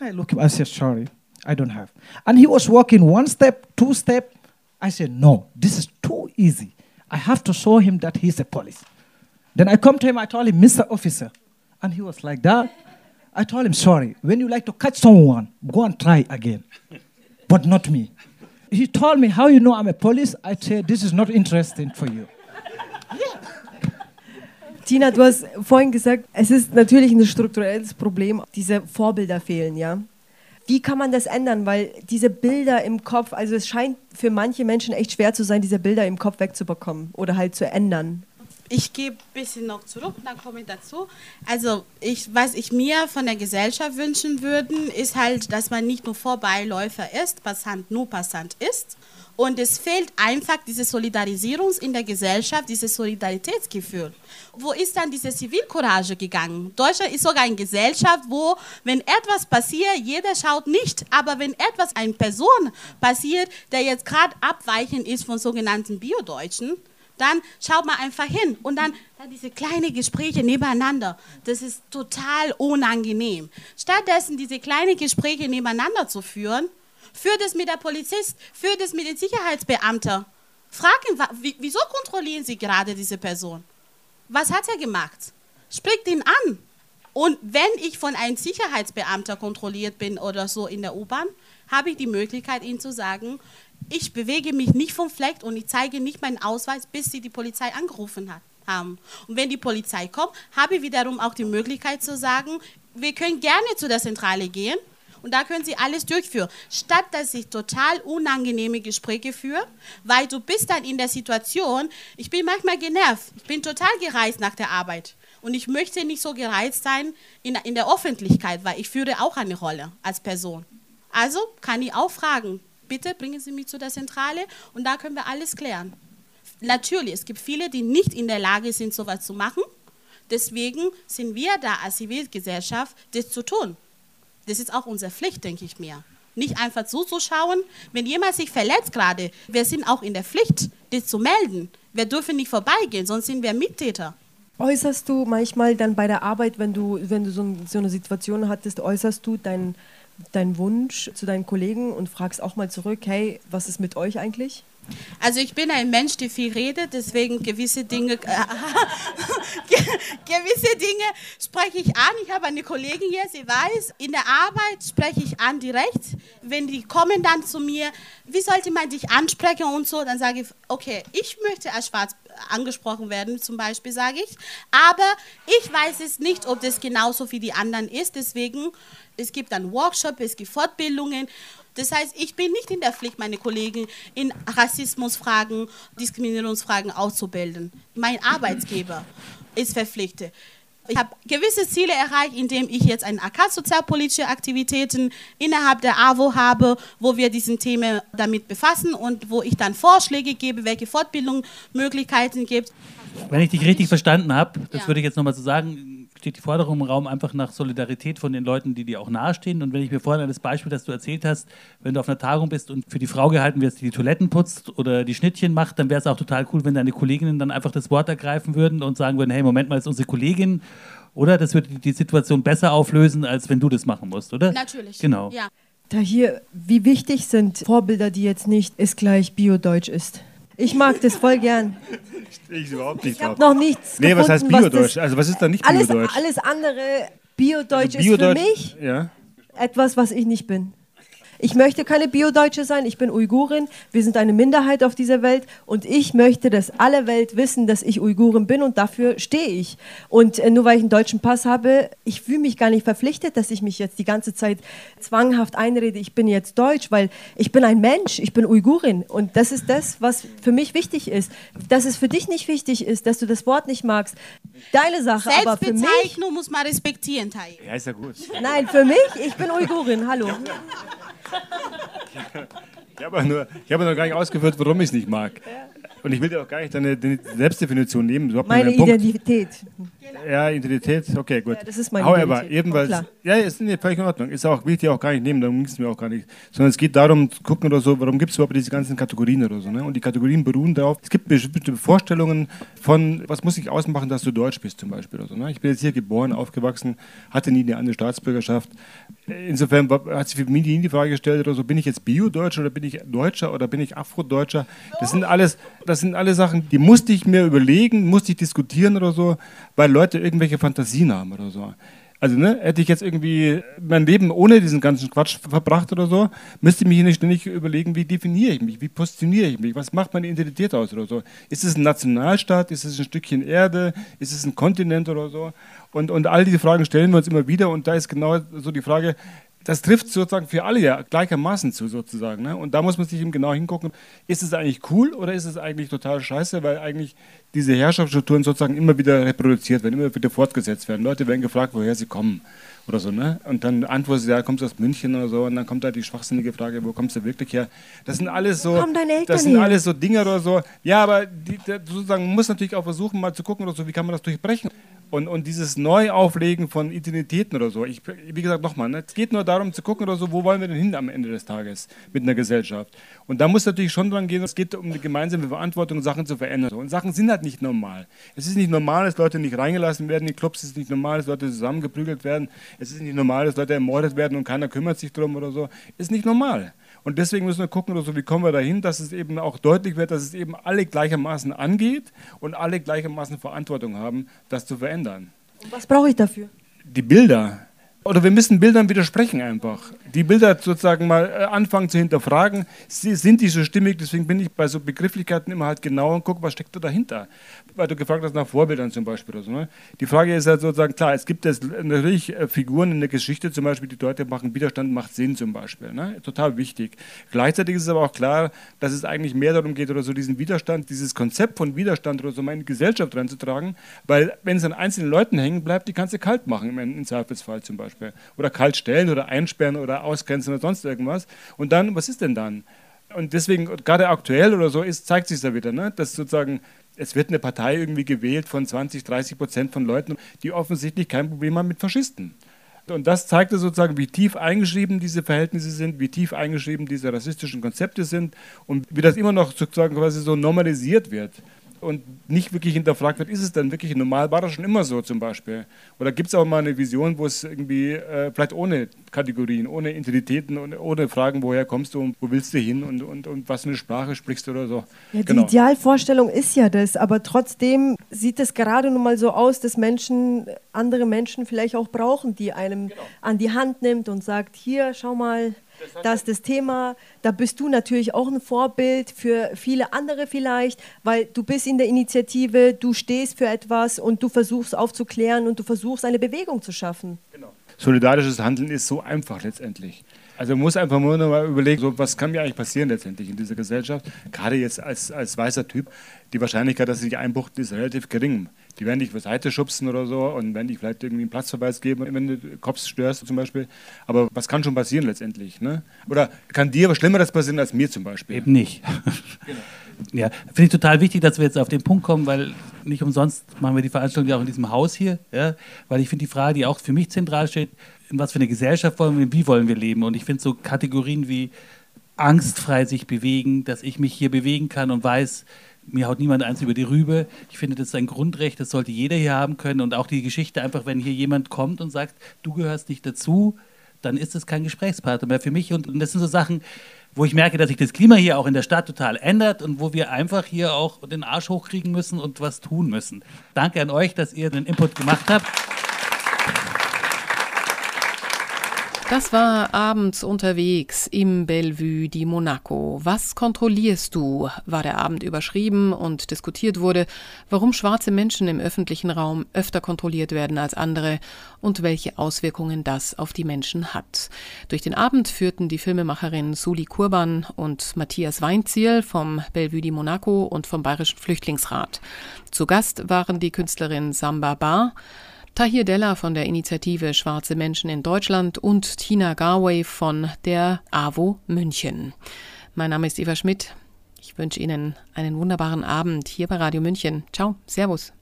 E: I look I said, sorry, I don't have. And he was walking one step, two step. I said, no, this is too easy. I have to show him that he's a police. Then I come to him, I told him, Mr. Officer. And he was like that. I told him, sorry, when you like to catch someone, go and try again. but not me. He told me, how you know I'm a police? I said, this is not interesting for you.
C: Tina, du hast vorhin gesagt, es ist natürlich ein strukturelles Problem, diese Vorbilder fehlen, ja. Wie kann man das ändern? Weil diese Bilder im Kopf, also es scheint für manche Menschen echt schwer zu sein, diese Bilder im Kopf wegzubekommen oder halt zu ändern.
F: Ich gehe ein bisschen noch zurück dann komme ich dazu. Also, ich, was ich mir von der Gesellschaft wünschen würde, ist halt, dass man nicht nur Vorbeiläufer ist, Passant nur Passant ist. Und es fehlt einfach diese Solidarisierung in der Gesellschaft, dieses Solidaritätsgefühl. Wo ist dann diese Zivilcourage gegangen? Deutschland ist sogar eine Gesellschaft, wo, wenn etwas passiert, jeder schaut nicht. Aber wenn etwas einer Person passiert, der jetzt gerade abweichend ist von sogenannten Biodeutschen, dann schaut man einfach hin und dann, dann diese kleinen Gespräche nebeneinander. Das ist total unangenehm. Stattdessen diese kleinen Gespräche nebeneinander zu führen, führt es mit der Polizist, führt es mit den Sicherheitsbeamten. Fragen, wieso kontrollieren Sie gerade diese Person? Was hat er gemacht? Spricht ihn an. Und wenn ich von einem Sicherheitsbeamter kontrolliert bin oder so in der U-Bahn, habe ich die Möglichkeit, ihm zu sagen, ich bewege mich nicht vom Fleck und ich zeige nicht meinen Ausweis, bis sie die Polizei angerufen hat, haben. Und wenn die Polizei kommt, habe ich wiederum auch die Möglichkeit zu sagen, wir können gerne zu der Zentrale gehen Und da können Sie alles durchführen. Statt dass ich total unangenehme Gespräche führe, weil du bist dann in der Situation, ich bin manchmal genervt, ich bin total gereist nach der Arbeit. Und ich möchte nicht so gereizt sein in, in der Öffentlichkeit, weil ich führe auch eine Rolle als Person. Also kann ich auch fragen, bitte bringen Sie mich zu der Zentrale und da können wir alles klären. Natürlich, es gibt viele, die nicht in der Lage sind, sowas zu machen. Deswegen sind wir da als Zivilgesellschaft, das zu tun. Das ist auch unsere Pflicht, denke ich mir. Nicht einfach zuzuschauen. Wenn jemand sich verletzt gerade, wir sind auch in der Pflicht, das zu melden. Wir dürfen nicht vorbeigehen, sonst sind wir Mittäter.
C: Äußerst du manchmal dann bei der Arbeit, wenn du, wenn du so, so eine Situation hattest, äußerst du deinen dein Wunsch zu deinen Kollegen und fragst auch mal zurück, hey, was ist mit euch eigentlich?
F: Also ich bin ein Mensch, der viel redet, deswegen gewisse Dinge, äh, gewisse Dinge spreche ich an. Ich habe eine Kollegin hier, sie weiß, in der Arbeit spreche ich an direkt. Wenn die kommen dann zu mir, wie sollte man dich ansprechen und so, dann sage ich, okay, ich möchte als Schwarz angesprochen werden, zum Beispiel sage ich, aber ich weiß es nicht, ob das genauso wie die anderen ist. Deswegen, es gibt dann Workshops, es gibt Fortbildungen das heißt, ich bin nicht in der Pflicht, meine Kollegen in Rassismusfragen, Diskriminierungsfragen auszubilden. Mein Arbeitsgeber ist verpflichtet. Ich habe gewisse Ziele erreicht, indem ich jetzt eine AK sozialpolitische Aktivitäten innerhalb der AWO habe, wo wir diesen Themen damit befassen und wo ich dann Vorschläge gebe, welche Fortbildungsmöglichkeiten gibt.
B: Wenn ich dich richtig verstanden habe, das ja. würde ich jetzt nochmal so sagen, steht die Forderung im Raum einfach nach Solidarität von den Leuten, die dir auch nahestehen. Und wenn ich mir vorhin an das Beispiel, das du erzählt hast, wenn du auf einer Tagung bist und für die Frau gehalten wirst, die die Toiletten putzt oder die Schnittchen macht, dann wäre es auch total cool, wenn deine Kolleginnen dann einfach das Wort ergreifen würden und sagen würden, hey, Moment mal, ist unsere Kollegin. Oder das würde die Situation besser auflösen, als wenn du das machen musst, oder?
F: Natürlich.
B: Genau.
F: Ja.
C: Da hier, wie wichtig sind Vorbilder, die jetzt nicht ist gleich Biodeutsch ist? Ich mag das voll gern.
D: Ich überhaupt nicht
C: Ich habe noch nichts
D: Nee, was heißt
C: gefunden,
D: Biodeutsch? Also was ist da nicht
C: alles,
D: Biodeutsch?
C: alles andere, Biodeutsch
D: Also
C: ist für mich
D: Ja.
C: etwas, was ich nicht bin. Ich möchte keine Biodeutsche sein, ich bin Uigurin, wir sind eine Minderheit auf dieser Welt und ich möchte, dass alle Welt wissen, dass ich Uigurin bin und dafür stehe ich. Und äh, nur weil ich einen deutschen Pass habe, ich fühle mich gar nicht verpflichtet, dass ich mich jetzt die ganze Zeit zwanghaft einrede, ich bin jetzt deutsch, weil ich bin ein Mensch, ich bin Uigurin und das ist das, was für mich wichtig ist. Dass es für dich nicht wichtig ist, dass du das Wort nicht magst, deine Sache, aber für mich...
F: Selbstbezeichnung muss man respektieren, Tai.
D: Ja, ist ja gut.
C: Nein, für mich, ich bin Uigurin, hallo.
D: Ich habe nur, ich habe noch gar nicht ausgeführt, warum ich es nicht mag. Und ich will dir auch gar nicht deine, deine Selbstdefinition nehmen. Überhaupt
C: Meine
D: Punkt.
C: Identität.
D: Ja, Identität, okay, gut.
C: Ja, das ist meine
D: However,
C: Identität,
D: jedenfalls,
C: klar.
D: ja, ist nee, völlig in Ordnung. Ist auch, will ich dir auch gar nicht nehmen, darum ging es mir auch gar nicht. Sondern es geht darum, zu gucken oder so, warum gibt es überhaupt diese ganzen Kategorien oder so. Ne? Und die Kategorien beruhen darauf, es gibt bestimmte Vorstellungen von, was muss ich ausmachen, dass du deutsch bist zum Beispiel. Oder so, ne? Ich bin jetzt hier geboren, aufgewachsen, hatte nie eine andere Staatsbürgerschaft. Insofern hat sich für mich die Frage gestellt oder so, bin ich jetzt Bio-Deutscher oder bin ich Deutscher oder bin ich Afro-Deutscher? Das sind alles, das sind alle Sachen, die musste ich mir überlegen, musste ich diskutieren oder so, weil Leute irgendwelche Fantasien haben oder so. Also ne, hätte ich jetzt irgendwie mein Leben ohne diesen ganzen Quatsch verbracht oder so, müsste ich mich nicht ständig überlegen, wie definiere ich mich, wie positioniere ich mich, was macht meine Identität aus oder so. Ist es ein Nationalstaat, ist es ein Stückchen Erde, ist es ein Kontinent oder so? Und, und all diese Fragen stellen wir uns immer wieder und da ist genau so die Frage, das trifft sozusagen für alle ja gleichermaßen zu, sozusagen. Ne? Und da muss man sich eben genau hingucken, ist es eigentlich cool oder ist es eigentlich total scheiße, weil eigentlich diese Herrschaftsstrukturen sozusagen immer wieder reproduziert werden, immer wieder fortgesetzt werden. Leute werden gefragt, woher sie kommen oder so. Ne? Und dann antworten sie, ja, kommst du aus München oder so. Und dann kommt da die schwachsinnige Frage, wo kommst du wirklich her? Das sind alles so, das sind alles so Dinge oder so. Ja, aber die, sozusagen man muss natürlich auch versuchen, mal zu gucken oder so, wie kann man das durchbrechen? Und, und dieses Neuauflegen von Identitäten oder so. Ich, wie gesagt, nochmal, ne? es geht nur darum zu gucken oder so, wo wollen wir denn hin am Ende des Tages mit einer Gesellschaft. Und da muss natürlich schon dran gehen, es geht um die gemeinsame Verantwortung, Sachen zu verändern. Und Sachen sind halt nicht normal. Es ist nicht normal, dass Leute nicht reingelassen werden in die Clubs, es ist nicht normal, dass Leute zusammengeprügelt werden, es ist nicht normal, dass Leute ermordet werden und keiner kümmert sich drum oder so. Ist nicht normal. Und deswegen müssen wir gucken, oder so, wie kommen wir dahin, dass es eben auch deutlich wird, dass es eben alle gleichermaßen angeht und alle gleichermaßen Verantwortung haben, das zu verändern.
C: Was brauche ich dafür?
D: Die Bilder, Oder wir müssen Bildern widersprechen einfach. Die Bilder sozusagen mal äh, anfangen zu hinterfragen. Sind die so stimmig? Deswegen bin ich bei so Begrifflichkeiten immer halt genau und gucke, was steckt da dahinter. Weil du gefragt hast nach Vorbildern zum Beispiel. Oder so, ne? Die Frage ist halt sozusagen, klar, es gibt jetzt natürlich äh, Figuren in der Geschichte, zum Beispiel die Leute machen Widerstand, macht Sinn zum Beispiel. Ne? Total wichtig. Gleichzeitig ist es aber auch klar, dass es eigentlich mehr darum geht, oder so diesen Widerstand, dieses Konzept von Widerstand oder so mal in die Gesellschaft reinzutragen, weil wenn es an einzelnen Leuten hängen bleibt, die kannst du kalt machen im Zweifelsfall zum Beispiel. Beispiel. Oder kalt stellen oder einsperren oder ausgrenzen oder sonst irgendwas. Und dann, was ist denn dann? Und deswegen, gerade aktuell oder so, ist, zeigt sich da wieder, ne? dass sozusagen es wird eine Partei irgendwie gewählt von 20, 30 Prozent von Leuten, die offensichtlich kein Problem haben mit Faschisten. Und das zeigte sozusagen, wie tief eingeschrieben diese Verhältnise sind, wie tief eingeschrieben diese rassistischen Konzepte sind und wie das immer noch sozusagen quasi so normalisiert wird und nicht wirklich hinterfragt wird, ist es denn wirklich normal? War das schon immer so zum Beispiel? Oder gibt es auch mal eine Vision, wo es irgendwie äh, vielleicht ohne Kategorien, ohne Identitäten und ohne Fragen, woher kommst du und wo willst du hin und, und, und was für eine Sprache sprichst du oder so?
C: Ja, die genau. Idealvorstellung ist ja das, aber trotzdem sieht es gerade nun mal so aus, dass Menschen andere Menschen vielleicht auch brauchen, die einem genau. an die Hand nimmt und sagt, hier, schau mal, das ist das Thema, da bist du natürlich auch ein Vorbild für viele andere vielleicht, weil du bist in der Initiative, du stehst für etwas und du versuchst aufzuklären und du versuchst eine Bewegung zu schaffen.
D: Genau. Solidarisches Handeln ist so einfach letztendlich. Also man muss einfach nur noch mal überlegen, so, was kann mir eigentlich passieren letztendlich in dieser Gesellschaft, gerade jetzt als, als weißer Typ. Die Wahrscheinlichkeit, dass sie sich einbuchten, ist relativ gering. Die werden dich zur Seite schubsen oder so und werden dich vielleicht irgendwie einen Platzverweis geben, wenn du Cops störst zum Beispiel. Aber was kann schon passieren letztendlich? Ne? Oder kann dir was Schlimmeres passieren als mir zum Beispiel?
B: Eben nicht. genau. Ja, finde ich total wichtig, dass wir jetzt auf den Punkt kommen, weil nicht umsonst machen wir die Veranstaltung ja auch in diesem Haus hier, ja, weil ich finde die Frage, die auch für mich zentral steht, in was für eine Gesellschaft wollen wir, wie wollen wir leben? Und ich finde so Kategorien wie angstfrei sich bewegen, dass ich mich hier bewegen kann und weiß, mir haut niemand eins über die Rübe. Ich finde, das ist ein Grundrecht, das sollte jeder hier haben können. Und auch die Geschichte einfach, wenn hier jemand kommt und sagt, du gehörst nicht dazu, dann ist das kein Gesprächspartner mehr für mich. Und, und das sind so Sachen, wo ich merke, dass sich das Klima hier auch in der Stadt total ändert und wo wir einfach hier auch den Arsch hochkriegen müssen und was tun müssen. Danke an euch, dass ihr den Input gemacht habt.
A: Das war abends unterwegs im Bellevue di Monaco. Was kontrollierst du? war der Abend überschrieben und diskutiert wurde, warum schwarze Menschen im öffentlichen Raum öfter kontrolliert werden als andere und welche Auswirkungen das auf die Menschen hat. Durch den Abend führten die Filmemacherin Suli Kurban und Matthias Weinziel vom Bellevue di Monaco und vom Bayerischen Flüchtlingsrat. Zu Gast waren die Künstlerin Samba Bar, Tahir Della von der Initiative Schwarze Menschen in Deutschland und Tina Garway von der AWO München. Mein Name ist Eva Schmidt. Ich wünsche Ihnen einen wunderbaren Abend hier bei Radio München. Ciao, Servus.